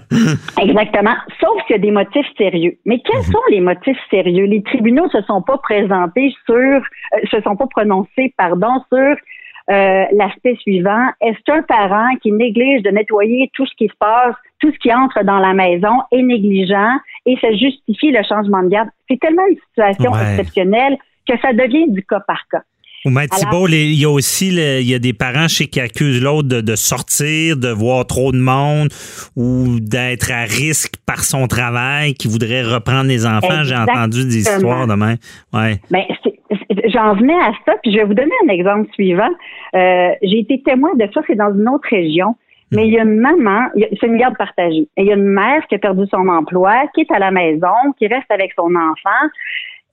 Exactement. Sauf qu'il y a des motifs sérieux. Mais quels sont les motifs sérieux? Les tribunaux se sont pas présentés sur, euh, se sont pas prononcés, pardon, sur euh, l'aspect suivant. Est-ce qu'un parent qui néglige de nettoyer tout ce qui se passe, tout ce qui entre dans la maison est négligent et ça justifie le changement de garde? C'est tellement une situation Ouais. exceptionnelle que ça devient du cas par cas. Ou Maître Thibault, il y a aussi le- il y a des parents chez qui accusent l'autre de, de sortir, de voir trop de monde ou d'être à risque par son travail, qui voudrait reprendre les enfants. J'ai entendu des histoires de même. Ouais. Ben, j'en venais à ça, puis je vais vous donner un exemple suivant. Euh, j'ai été témoin de ça, c'est dans une autre région. Mais il y a une maman, c'est une garde partagée. Et il y a une mère qui a perdu son emploi, qui est à la maison, qui reste avec son enfant.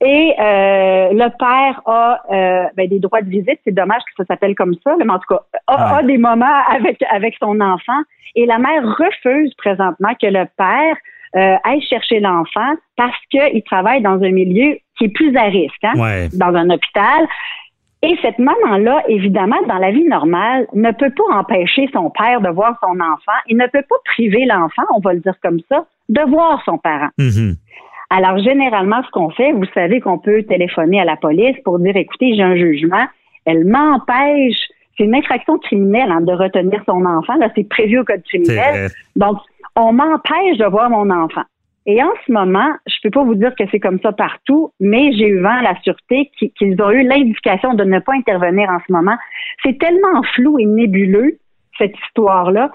Et euh, le père a euh, ben, des droits de visite. C'est dommage que ça s'appelle comme ça, mais en tout cas, a, a des moments avec avec son enfant. Et la mère refuse présentement que le père euh, aille chercher l'enfant parce qu'il travaille dans un milieu qui est plus à risque, hein, Ouais. dans un hôpital. Et cette maman-là, évidemment, dans la vie normale, ne peut pas empêcher son père de voir son enfant. Il ne peut pas priver l'enfant, on va le dire comme ça, de voir son parent. Mhm. Alors, généralement, ce qu'on fait, vous savez qu'on peut téléphoner à la police pour dire, écoutez, j'ai un jugement. Elle m'empêche, c'est une infraction criminelle hein, de retenir son enfant. Là, c'est prévu au code criminel. Donc, on m'empêche de voir mon enfant. Et en ce moment, je peux pas vous dire que c'est comme ça partout, mais j'ai eu vent à la sûreté qui- qu'ils ont eu l'indication de ne pas intervenir en ce moment. C'est tellement flou et nébuleux, cette histoire-là,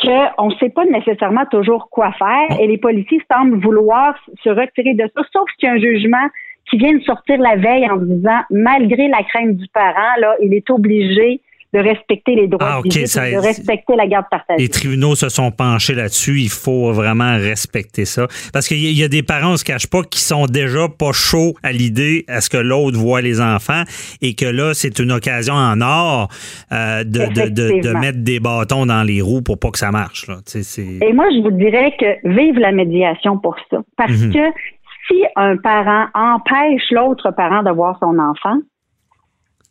qu'on ne sait pas nécessairement toujours quoi faire et les policiers semblent vouloir se retirer de ça, sauf qu'il y a un jugement qui vient de sortir la veille en disant, malgré la crainte du parent, là, il est obligé de respecter les droits Ah, de ok, visite ça- de respecter la garde partagée. Les tribunaux se sont penchés là-dessus. Il faut vraiment respecter ça. Parce qu'il y, y a des parents, on se cache pas, qui sont déjà pas chauds à l'idée à ce que l'autre voit les enfants et que là, c'est une occasion en or euh, de, de, de- mettre des bâtons dans les roues pour pas que ça marche. Là. Et moi, je vous dirais que vive la médiation pour ça. Parce Mhm. que si un parent empêche l'autre parent de voir son enfant,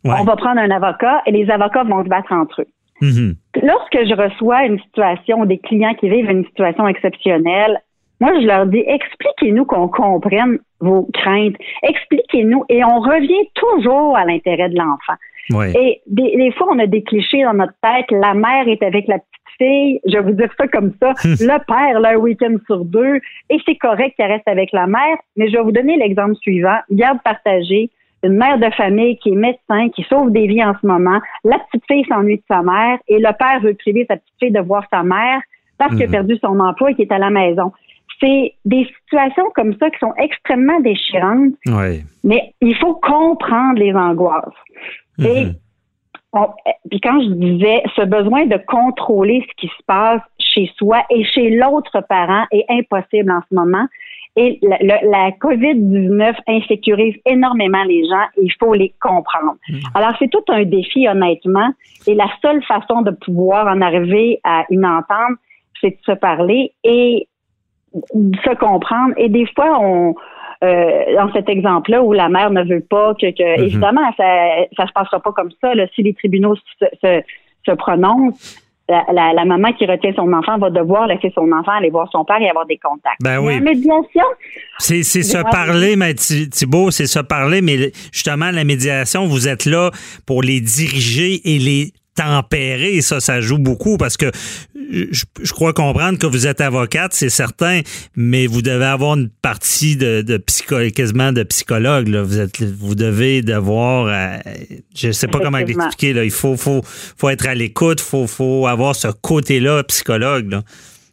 Ouais. on va prendre un avocat et les avocats vont se battre entre eux. Mhm. Lorsque je reçois une situation, des clients qui vivent une situation exceptionnelle, moi, je leur dis, expliquez-nous qu'on comprenne vos craintes. Expliquez-nous. Et on revient toujours à l'intérêt de l'enfant. Ouais. Et des, des fois, on a des clichés dans notre tête. La mère est avec la petite fille. Je vais vous dire ça comme ça. le père, là, un week-end sur deux. Et c'est correct qu'elle reste avec la mère. Mais je vais vous donner l'exemple suivant. Garde partagée. Une mère de famille qui est médecin, qui sauve des vies en ce moment. La petite fille s'ennuie de sa mère et le père veut priver sa petite fille de voir sa mère parce qu'il a Mhm. perdu son emploi et qu'il est à la maison. C'est des situations comme ça qui sont extrêmement déchirantes Ouais. mais il faut comprendre les angoisses. Et Mhm. on- puis quand je disais ce besoin de contrôler ce qui se passe chez soi et chez l'autre parent est impossible en ce moment. Et la, la- la COVID-19 insécurise énormément les gens et il faut les comprendre. Alors, c'est tout un défi, honnêtement. Et la seule façon de pouvoir en arriver à une entente, c'est de se parler et de se comprendre. Et des fois, on, euh, dans cet exemple-là où la mère ne veut pas que, que évidemment, ça, ça se passera pas comme ça. Là, si les tribunaux se, se, se prononcent, la, la, la maman qui retient son enfant va devoir laisser son enfant aller voir son père et avoir des contacts. Ben oui. La médiation, C'est c'est se parler, mais Thi- Thibault, c'est se parler, mais justement, la médiation, vous êtes là pour les diriger et les tempérer. Ça, ça joue beaucoup parce que je, je crois comprendre que vous êtes avocate, c'est certain, mais vous devez avoir une partie de, de psycho, quasiment de psychologue. Là. Vous, êtes, vous devez devoir, euh, je sais pas comment l'expliquer, là. il faut, faut, faut être à l'écoute, faut, faut avoir ce côté-là psychologue. Là.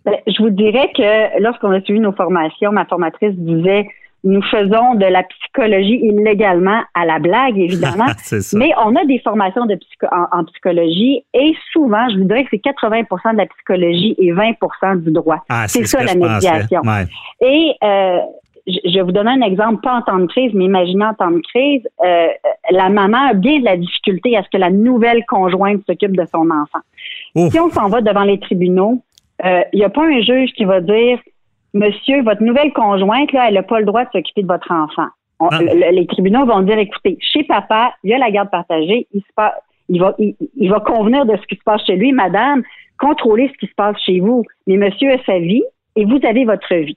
Ben, je vous dirais que lorsqu'on a suivi nos formations, ma formatrice disait nous faisons de la psychologie illégalement à la blague, évidemment. Mais on a des formations de psycho- en, en psychologie et souvent, je vous dirais que c'est 80% de la psychologie et 20% du droit. Ah, c'est ce ça la médiation. Ouais. Et euh, je je vais vous donner un exemple, pas en temps de crise, mais imaginez en temps de crise, euh, la maman a bien de la difficulté à ce que la nouvelle conjointe s'occupe de son enfant. Si on s'en va devant les tribunaux, euh, il n'y a pas un juge qui va dire Monsieur, votre nouvelle conjointe, là, elle n'a pas le droit de s'occuper de votre enfant. On- Ah. le- les tribunaux vont dire écoutez, chez papa, il y a la garde partagée, il, se passe, il, va, il, il va convenir de ce qui se passe chez lui, madame, contrôlez ce qui se passe chez vous. Mais monsieur a sa vie et vous avez votre vie.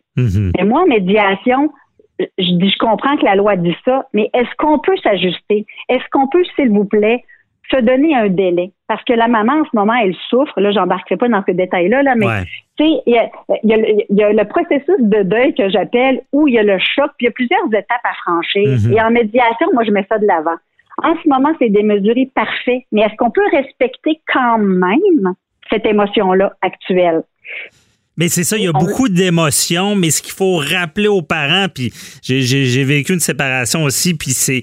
Mais moi, en médiation, je dis, je comprends que la loi dit ça, mais est-ce qu'on peut s'ajuster? Est-ce qu'on peut, s'il vous plaît, se donner un délai? Parce que la maman, en ce moment, elle souffre. Là, j'embarquerai pas dans ce détail-là, là, mais Ouais. Tu sais, il y y, y a le processus de deuil que j'appelle où il y a le choc, puis il y a plusieurs étapes à franchir. Mhm. Et en médiation, moi, je mets ça de l'avant. En ce moment, c'est démesuré parfait, mais est-ce qu'on peut respecter quand même cette émotion-là actuelle? Mais c'est ça, il y a beaucoup d'émotions, mais ce qu'il faut rappeler aux parents, puis j'ai vécu une séparation aussi, puis c'est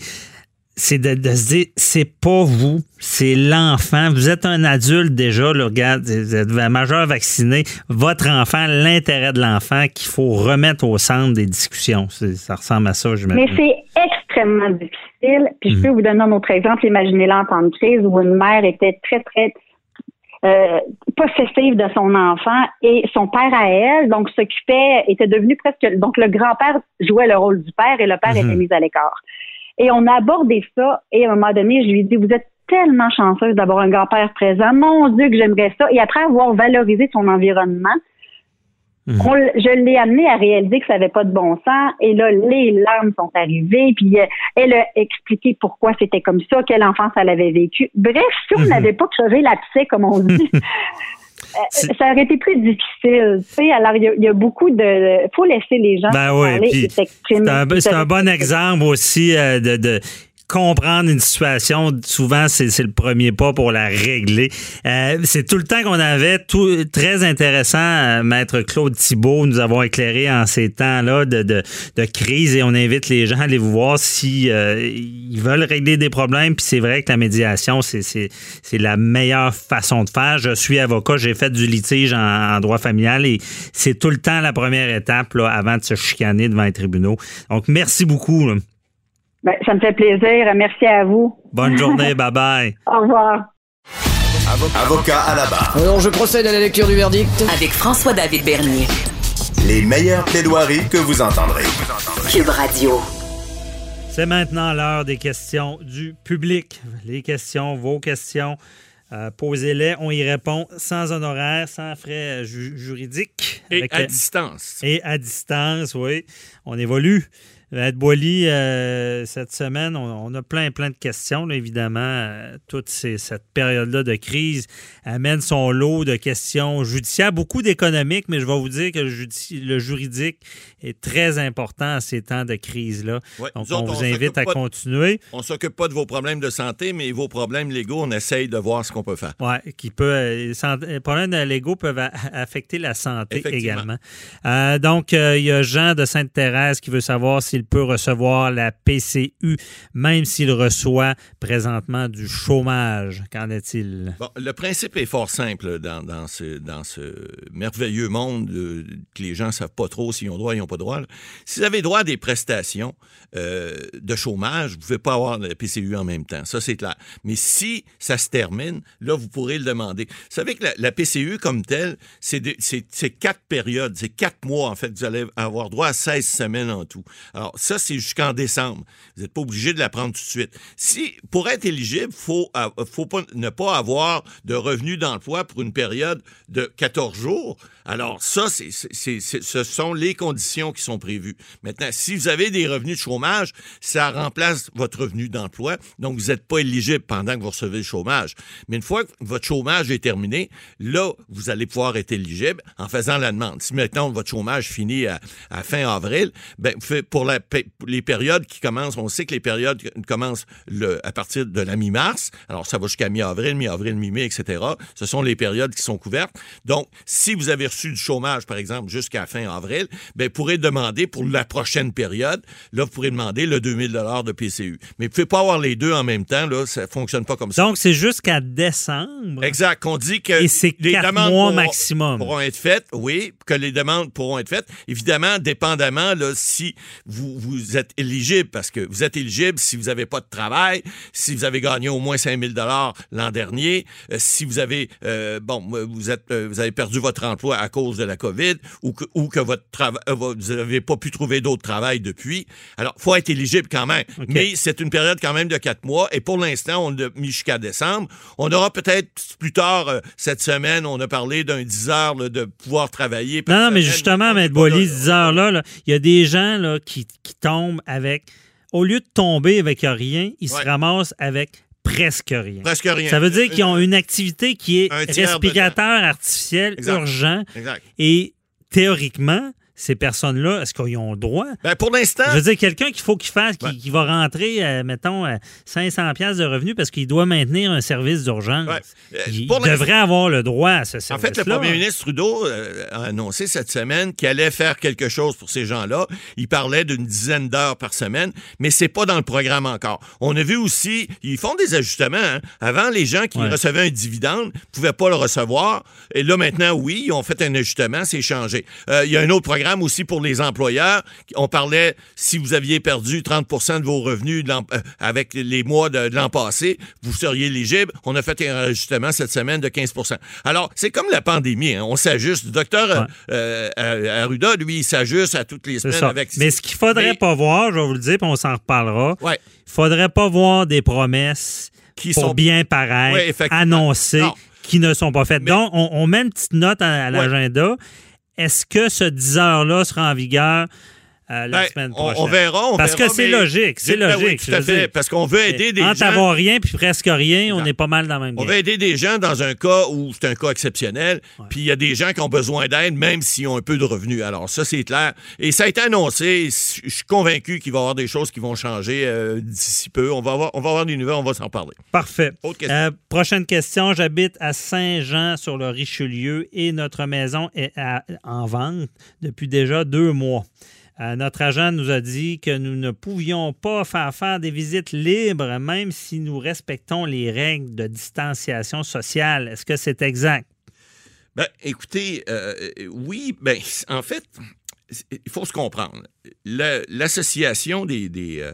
c'est de, de se dire, c'est pas vous, c'est l'enfant. Vous êtes un adulte déjà, là, regarde, vous êtes majeur vacciné. Votre enfant, l'intérêt de l'enfant qu'il faut remettre au centre des discussions. Ça ressemble à ça, je Mais c'est extrêmement difficile. Puis je peux vous donner un autre exemple. Imaginez-la en temps de crise où une mère était très, très euh, possessive de son enfant et son père à elle, donc s'occupait, était devenu presque... Donc le grand-père jouait le rôle du père et le père était mis à l'écart. Et on a abordé ça et à un moment donné, je lui ai dit, vous êtes tellement chanceuse d'avoir un grand-père présent. Mon Dieu, que j'aimerais ça. Et après avoir valorisé son environnement, on l- je l'ai amené à réaliser que ça n'avait pas de bon sens. Et là, les larmes sont arrivées. Puis euh, elle a expliqué pourquoi c'était comme ça, quelle enfance elle avait vécu. Bref, si on n'avait pas crevé l'abcès, comme on dit, ça aurait été plus difficile. Tu sais, alors il y, a- il y a beaucoup de. faut laisser les gens Ben oui, s'exprimer. c'est un, bon exemple aussi euh, de, de comprendre une situation. Souvent, c'est le premier pas pour la régler. Euh, c'est tout le temps qu'on avait. Tout, très intéressant, euh, Maître Claude Thibault, nous avons éclairé en ces temps-là de, de, crise et on invite les gens à aller vous voir si euh, veulent régler des problèmes. Puis c'est vrai que la médiation, c'est- la meilleure façon de faire. Je suis avocat, j'ai fait du litige en, droit familial et c'est tout le temps la première étape avant de se chicaner devant les tribunaux. Donc, merci beaucoup. Ben, ça me fait plaisir. Merci à vous. Bonne journée, bye bye. Au revoir. Avocat à la barre. Alors je procède à la lecture du verdict. Avec François-David Bernier. Les meilleures plaidoiries que vous entendrez. Cube Radio. C'est maintenant l'heure des questions du public. Les questions, vos questions, euh, posez-les. On y répond sans honoraire, sans frais ju- juridiques. Et Avec, à distance. Et à distance, oui. On évolue. Maître Boily, euh, cette semaine, on, on a plein, plein de questions, là, évidemment. Euh, toute ces- cette période-là de crise amène son lot de questions judiciaires, beaucoup d'économiques, mais je vais vous dire que le, juridique est très important à ces temps de crise-là. Ouais, Donc, on autres, vous invite à de- continuer. On s'occupe pas de vos problèmes de santé, mais vos problèmes légaux, on essaye de voir ce qu'on peut faire. Oui, qui peut. euh, Les problèmes légaux peuvent affecter la santé également. Euh, donc, euh, il y a Jean de Sainte-Thérèse qui veut savoir si le peut recevoir la PCU, même s'il reçoit présentement du chômage. Qu'en est-il? Le principe est fort simple dans, ce, merveilleux monde euh, que les gens ne savent pas trop s'ils ont droit ou ils n'ont pas droit. là. Si vous avez droit à des prestations euh, de chômage, vous ne pouvez pas avoir la PCU en même temps. Ça, c'est clair. Mais si ça se termine, là, vous pourrez le demander. Vous savez que la, la PCU, comme telle, c'est quatre périodes, c'est quatre mois, en fait, vous allez avoir droit à 16 semaines en tout. Alors, ça, c'est jusqu'en décembre. Vous n'êtes pas obligé de la prendre tout de suite. Si, pour être éligible, il faut, a- faut pas, ne pas avoir de revenus d'emploi pour une période de 14 jours. Alors, ça, ce sont les conditions qui sont prévues. Maintenant, si vous avez des revenus de chômage, ça remplace votre revenu d'emploi. Donc, vous n'êtes pas éligible pendant que vous recevez le chômage. Mais une fois que votre chômage est terminé, là, vous allez pouvoir être éligible en faisant la demande. Si maintenant votre chômage finit à, à fin avril, ben, pour, la, les périodes qui commencent, on sait que les périodes commencent le, à partir de la mi-mars. Alors, ça va jusqu'à mi-avril, mi-avril, mi-mai, etc. Ce sont les périodes qui sont couvertes. Donc, si vous avez reçu du chômage, par exemple, jusqu'à fin avril, ben, vous pourrez demander pour la prochaine période, là, vous pourrez demander le 2000 de PCU. Mais vous ne pouvez pas avoir les deux en même temps, là, ça ne fonctionne pas comme ça. Donc, c'est jusqu'à décembre. Exact. Qu'on dit que Et c'est les demandes mois pourront- maximum. pourront être faites, oui, que les demandes pourront être faites. Évidemment, dépendamment là, si vous, vous êtes éligible, parce que vous êtes éligible si vous n'avez pas de travail, si vous avez gagné au moins 5 000 l'an dernier, euh, si vous avez, euh, bon, vous, êtes, euh, vous avez perdu votre emploi à cause de la COVID ou que, ou que votre trava- euh, vous n'avez pas pu trouver d'autre travail depuis. Alors, faut être éligible quand même. Mais c'est une période quand même de quatre mois et pour l'instant, on l'a mis jusqu'à décembre. On aura peut-être plus tard cette semaine, on a parlé d'un 10 heures là, de pouvoir travailler. Non, non, mais justement, Maître là. 10 heures là, il y a des gens là, qui, qui tombent avec, au lieu de tomber avec rien, ils se ramassent avec presque rien. Presque rien. Ça veut dire qu'ils ont une activité qui est respirateur artificiel Exact. urgent Exact. et théoriquement, ces personnes-là, est-ce qu'ils ont le droit? Ben, pour l'instant, Je veux dire, quelqu'un qu'il faut qu'il fasse, qui, Ouais. va rentrer, euh, mettons, à 500 pièces de revenus parce qu'il doit maintenir un service d'urgence. Ouais. Euh, Il, devrait avoir le droit à ce En service fait, le premier ministre Trudeau euh, a annoncé cette semaine qu'il allait faire quelque chose pour ces gens-là. Il parlait d'une dizaine d'heures par semaine, mais c'est pas dans le programme encore. On a vu aussi, ils font des ajustements. hein. Avant, les gens qui Ouais. recevaient un dividende pouvaient pas le recevoir. Et là, maintenant, oui, ils ont fait un ajustement, c'est changé. Euh, il y a un autre programme aussi pour les employeurs. On parlait, si vous aviez perdu 30% de vos revenus de euh, avec les mois de, de l'an passé, vous seriez éligible. On a fait un ajustement cette semaine de 15% Alors, c'est comme la pandémie. hein. On s'ajuste. Le docteur euh, euh, euh, Arruda, lui, il s'ajuste à toutes les semaines avec... Mais ce qu'il faudrait Mais- pas voir, je vais vous le dire, puis on s'en reparlera, Ouais. il faudrait pas voir des promesses Qui pour sont- bien paraître, Ouais, effectivement. annoncées, Non. qui ne sont pas faites. Mais- Donc, on, on met une petite note à, à l'agenda. Est-ce que ce 10 heures-là sera en vigueur? Euh, la Ben, semaine on- prochaine? on verra, on Parce verra, que c'est logique, c'est Ben oui, logique. tout à je veux fait, dire. parce qu'on veut aider des Entre gens- avoir rien puis presque rien, on est pas mal dans le même On va aider des gens dans un cas où c'est un cas exceptionnel, puis il y a des gens qui ont besoin d'aide, même s'ils ont un peu de revenus. Alors, ça, c'est clair. Et ça a été annoncé. Je suis convaincu qu'il va y avoir des choses qui vont changer euh, d'ici peu. On va, avoir, on va avoir des nouvelles, on va s'en parler. Parfait. Autre question. Euh, prochaine question. J'habite à Saint-Jean sur le Richelieu et notre maison est à- en vente depuis déjà deux mois. Euh, notre agent nous a dit que nous ne pouvions pas faire faire des visites libres, même si nous respectons les règles de distanciation sociale. Est-ce que c'est exact? Ben, écoutez, euh, euh, oui, ben, en fait, il faut se comprendre. L'Association des, des, euh,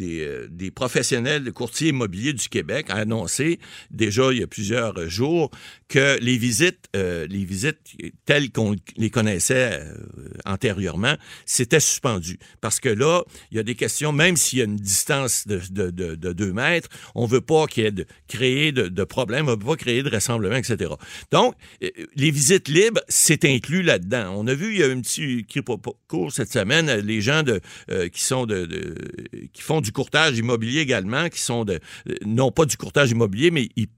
euh, des professionnels de courtiers immobiliers du Québec a annoncé déjà il y a plusieurs jours que les visites, euh, les visites telles qu'on les connaissait antérieurement, c'était suspendu. Parce que là, il y a des questions, même s'il y a une distance de, de, de, de deux mètres, on veut pas qu'il y ait de créer de, problèmes, on veut pas créer de rassemblements, etc. Donc, les visites libres, c'est inclus là-dedans. On a vu, il y a un petit cours cette semaine, euh, les gens de, euh, qui sont qui font du courtage immobilier également, qui sont de, euh, non pas du courtage immobilier, mais ils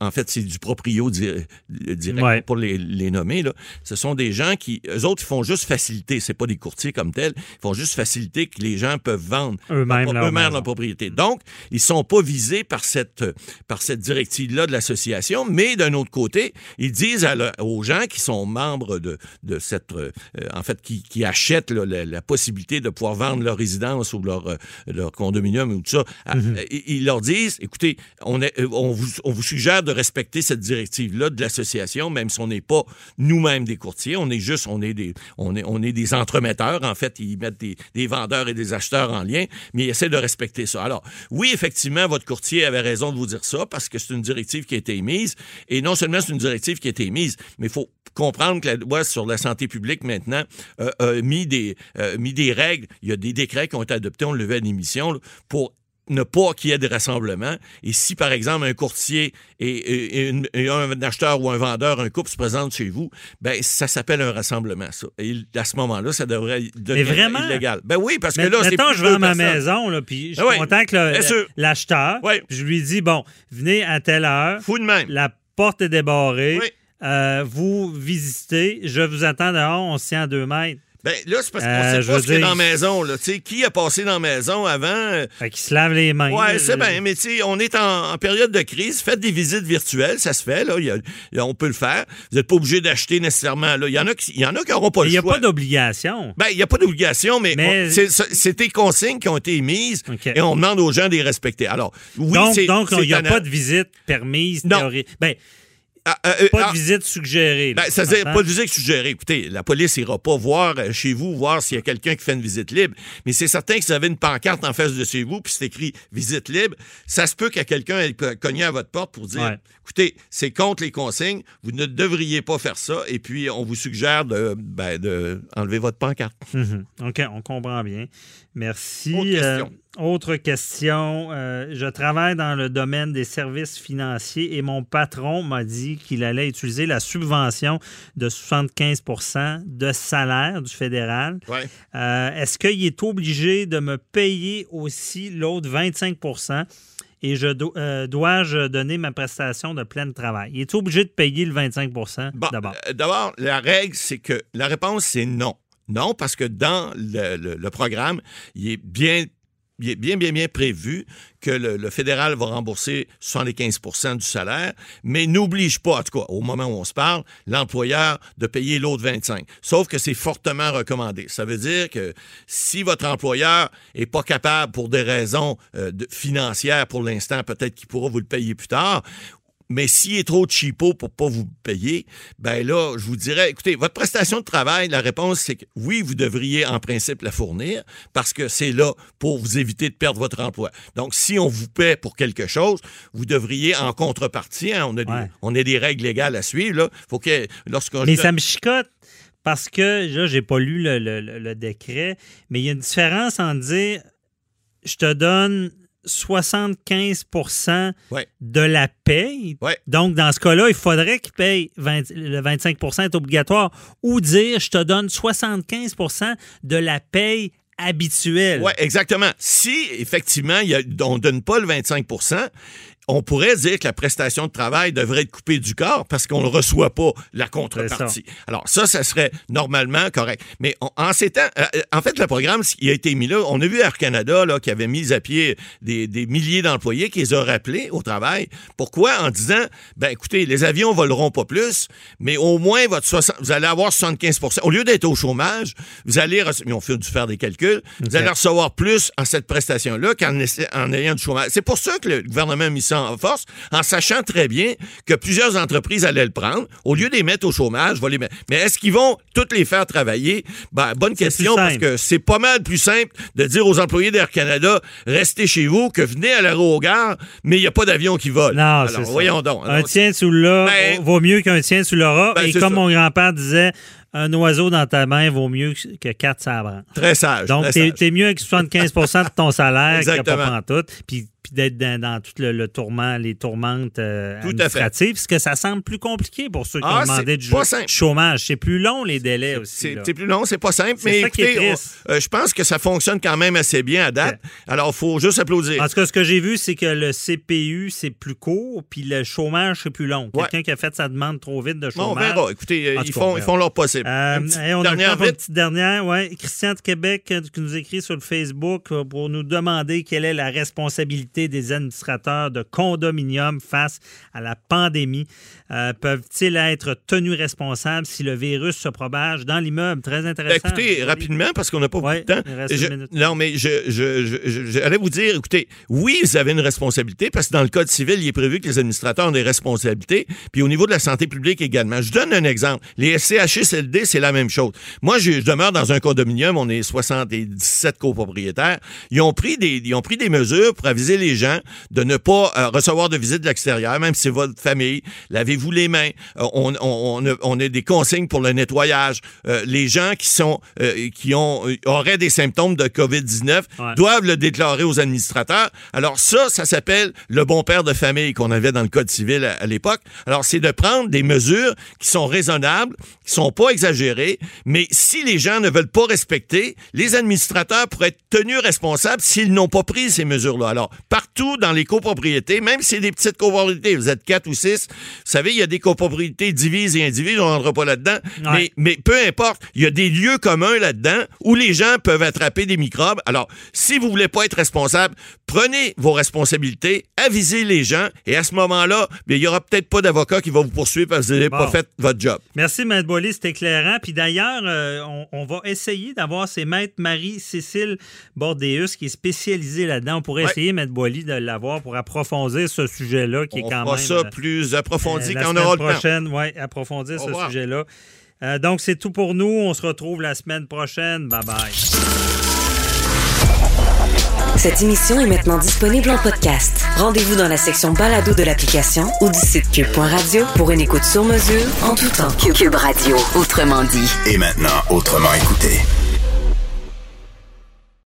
en fait, c'est du proprio di- direct Ouais. pour les, les nommer. Là. Ce sont des gens qui, eux autres, ils font juste faciliter. C'est pas des courtiers comme tels. Ils font juste faciliter que les gens peuvent vendre Eux-mêmes leur- leur propriété. Donc, ils sont pas visés par cette, par cette directive-là de l'association, mais d'un autre côté, ils disent à le- aux gens qui sont membres de, de cette, euh, en fait, qui, qui achètent là, la, la possibilité de pouvoir vendre leur résidence ou leur, euh, leur condominium ou tout ça, Mhm. euh, ils ils leur disent, écoutez, on, est, euh, on, vous, on vous suggère de respecter cette directive-là de l'association, même si on n'est pas nous-mêmes des courtiers, on est juste, on est des, on est, on est des entremetteurs. En fait, ils mettent des, des vendeurs et des acheteurs en lien, mais ils essaient de respecter ça. Alors, oui, effectivement, votre courtier avait raison de vous dire ça parce que c'est une directive qui a été émise. Et non seulement c'est une directive qui a été émise, mais il faut comprendre que la loi sur la santé publique maintenant euh, a mis des, euh, mis des règles. Il y a des décrets qui ont été adoptés, on le levait à l'émission, pour ne pas qu'il y ait de rassemblement. Et si, par exemple, un courtier et, et- et une- et un acheteur ou un vendeur, un couple se présente chez vous, ben ça s'appelle un rassemblement, ça. Et à ce moment-là, ça devrait devenir vraiment? illégal. Ben oui, parce que Mais là, c'est mettons, je deux vends ma maison, là, puis je suis Ah oui, que sûr. l'acheteur, Oui. je lui dis, bon, venez à telle heure, Fou de même. la porte est débarrée, Oui. euh, vous visitez, je vous attends dehors, on se tient à deux mètres. Ben là, c'est parce qu'on Euh, sait pas ce qu'il y a dans la maison. Là. Qui a passé dans la maison avant? euh, Fait qu'ils se lavent les mains. Là, c'est je- bien, mais tu sais, on est en, en période de crise. Faites des visites virtuelles, ça se fait, là. Il y a- il y a- on peut le faire. Vous n'êtes pas obligé d'acheter nécessairement. Il y en a qui il y en a qui n'auront pas Il le n'y a choix. pas d'obligation. Ben, il n'y a pas d'obligation, mais, Mais- c'est- des consignes qui ont été émises et on demande aux gens de les respecter. Alors, oui, donc, c'est donc, c'est il n'y a pas de visite permise, Non. théorie. Ben, Ah, euh, euh, pas ah, de visite suggérée. là, Ben, ça veut dire pas de visite suggérée. Écoutez, la police ira pas voir euh, chez vous, voir s'il y a quelqu'un qui fait une visite libre. Mais c'est certain que si vous avez une pancarte en face de chez vous, puis c'est écrit visite libre, ça se peut qu'il y a quelqu'un ait cogné à votre porte pour dire Ouais. écoutez, c'est contre les consignes, vous ne devriez pas faire ça, et puis on vous suggère de, ben, de enlever votre pancarte. Mhm. OK, on comprend bien. Merci. Autre question. Euh, autre question. Euh, je travaille dans le domaine des services financiers et mon patron m'a dit qu'il allait utiliser la subvention de 75% de salaire du fédéral. Ouais. Euh, Est-ce qu'il est obligé de me payer aussi l'autre 25% et je do- euh, dois-je donner ma prestation de plein travail? Il est obligé de payer le 25 Bon, d'abord? D'abord, la règle, c'est que la réponse, c'est non. Non, parce que dans le, programme, il est bien, bien, bien, prévu que le, fédéral va rembourser 75% du salaire, mais n'oblige pas, en tout cas, au moment où on se parle, l'employeur de payer l'autre 25. Sauf que c'est fortement recommandé. Ça veut dire que si votre employeur est pas capable pour des raisons euh, financières pour l'instant, peut-être qu'il pourra vous le payer plus tard, mais s'il est trop cheapo pour pas vous payer, ben là, je vous dirais, écoutez, votre prestation de travail, la réponse, c'est que oui, vous devriez en principe la fournir parce que c'est là pour vous éviter de perdre votre emploi. Donc, si on vous paie pour quelque chose, vous devriez en contrepartie, hein, on, a des, Ouais. on a des règles légales à suivre, là, faut que lorsqu'on... Mais ça me chicote parce que là, j'ai pas lu le, le- le- le décret, mais il y a une différence en dire je te donne 75 Ouais. de la paye. Ouais. Donc, dans ce cas-là, il faudrait qu'il paye 20 le 25% est obligatoire. Ou dire je te donne 75% de la paye habituelle. Oui, exactement. Si, effectivement, il y a- on ne donne pas le 25 on pourrait dire que la prestation de travail devrait être coupée du corps parce qu'on ne reçoit pas la contrepartie. Alors, ça, ça serait normalement correct. Mais on- en ces temps, euh, euh, en fait, le programme, il a été mis là. On a vu Air Canada là, qui avait mis à pied des, des milliers d'employés qui les a rappelés au travail. Pourquoi? En disant, ben écoutez, les avions voleront pas plus, mais au moins, votre 60 vous allez avoir 75% Au lieu d'être au chômage, vous allez, ils ont fait dû faire des calculs, vous allez recevoir plus en cette prestation-là qu'en en ayant du chômage. C'est pour ça que le gouvernement a mis ça en force, en sachant très bien que plusieurs entreprises allaient le prendre. Au lieu de les mettre au chômage, va les mettre. Mais est-ce qu'ils vont toutes les faire travailler? Ben, bonne question, parce que c'est pas mal plus simple de dire aux employés d'Air Canada, restez chez vous, que venez à l'aérogare, mais il n'y a pas d'avion qui vole. Non, Alors, c'est ça. voyons donc. Un tien sous le Ben- vaut mieux qu'un tien sous l'aura. Ben, Et comme ça. mon grand-père disait, un oiseau dans ta main vaut mieux que quatre sabres. Très sage. Donc, t'es mieux avec 75% de ton salaire que pas pantoute. Puis, puis d'être dans, dans tout le, le tourment, les tourmentes euh, administratives, parce que ça semble plus compliqué pour ceux qui Ah, ont demandé du chômage. C'est plus long, les délais aussi. C'est plus long, c'est pas simple, mais écoutez, on- euh, je pense que ça fonctionne quand même assez bien à date. Alors, il faut juste applaudir. En tout cas, ce que j'ai vu, c'est que le CPU, c'est plus court, puis le chômage, c'est plus long. Ouais. Quelqu'un qui a fait sa demande trop vite de Bon, on chômage. verra. Écoutez, euh, ils font, on ils font leur possible. Euh, Une petite hey, on dernière une petite dernière. Ouais. Christian de Québec qui nous écrit sur le Facebook pour nous demander quelle est la responsabilité des administrateurs de condominiums face à la pandémie. Euh, Peuvent-ils être tenus responsables si le virus se propage dans l'immeuble? Très Ben, intéressant. écoutez, rapidement, parce qu'on n'a pas Ouais, beaucoup de temps. Je- non, mais je, je, je- j'allais vous dire, écoutez, oui, vous avez une responsabilité, parce que dans le Code civil, il est prévu que les administrateurs ont des responsabilités, puis au niveau de la santé publique également. Je donne un exemple. Les SCHSLD, c'est la même chose. Moi, je, je demeure dans un condominium, on est 77 copropriétaires. Ils ont pris des, ils ont pris des mesures pour aviser les gens de ne pas euh, recevoir de visite de l'extérieur, même si c'est votre famille. Lavez-vous les mains. Euh, on, on, on, a, on a des consignes pour le nettoyage. Euh, les gens qui sont, qui ont, auraient des symptômes de COVID-19 Ouais. doivent le déclarer aux administrateurs. Alors ça, ça s'appelle le bon père de famille qu'on avait dans le Code civil à, à l'époque. Alors c'est de prendre des mesures qui sont raisonnables, qui sont pas exagérées, mais si les gens ne veulent pas respecter, les administrateurs pourraient être tenus responsables s'ils n'ont pas pris ces mesures-là. Alors partout dans les copropriétés, même si c'est des petites copropriétés, vous êtes quatre ou six, vous savez, il y a des copropriétés divises et indivises, on rentre pas là-dedans, Ouais. mais mais peu importe, il y a des lieux communs là-dedans où les gens peuvent attraper des microbes. Alors, si vous voulez pas être responsable, prenez vos responsabilités, avisez les gens, et à ce moment-là, il y aura peut-être pas d'avocat qui va vous poursuivre parce que vous n'avez Bon. pas fait votre job. Merci, Maître Boily, c'est éclairant. Puis d'ailleurs, euh, on, on va essayer d'avoir ces Maître Marie-Cécile Bordéus qui est spécialisée là-dedans. On pourrait Ouais. essayer, Maître De l'avoir pour approfondir ce sujet-là qui On est quand fera même... ça euh, plus approfondi euh, la quand on semaine aura le temps. prochaine, ouais, approfondir Au ce sujet-là. Euh, donc, c'est tout pour nous. On se retrouve la semaine prochaine. Bye-bye. Cette émission est maintenant disponible en podcast. Rendez-vous dans la section balado de l'application ou du site cube.radio pour une écoute sur mesure en tout temps. Cube Radio, autrement dit. Et maintenant, autrement écouté.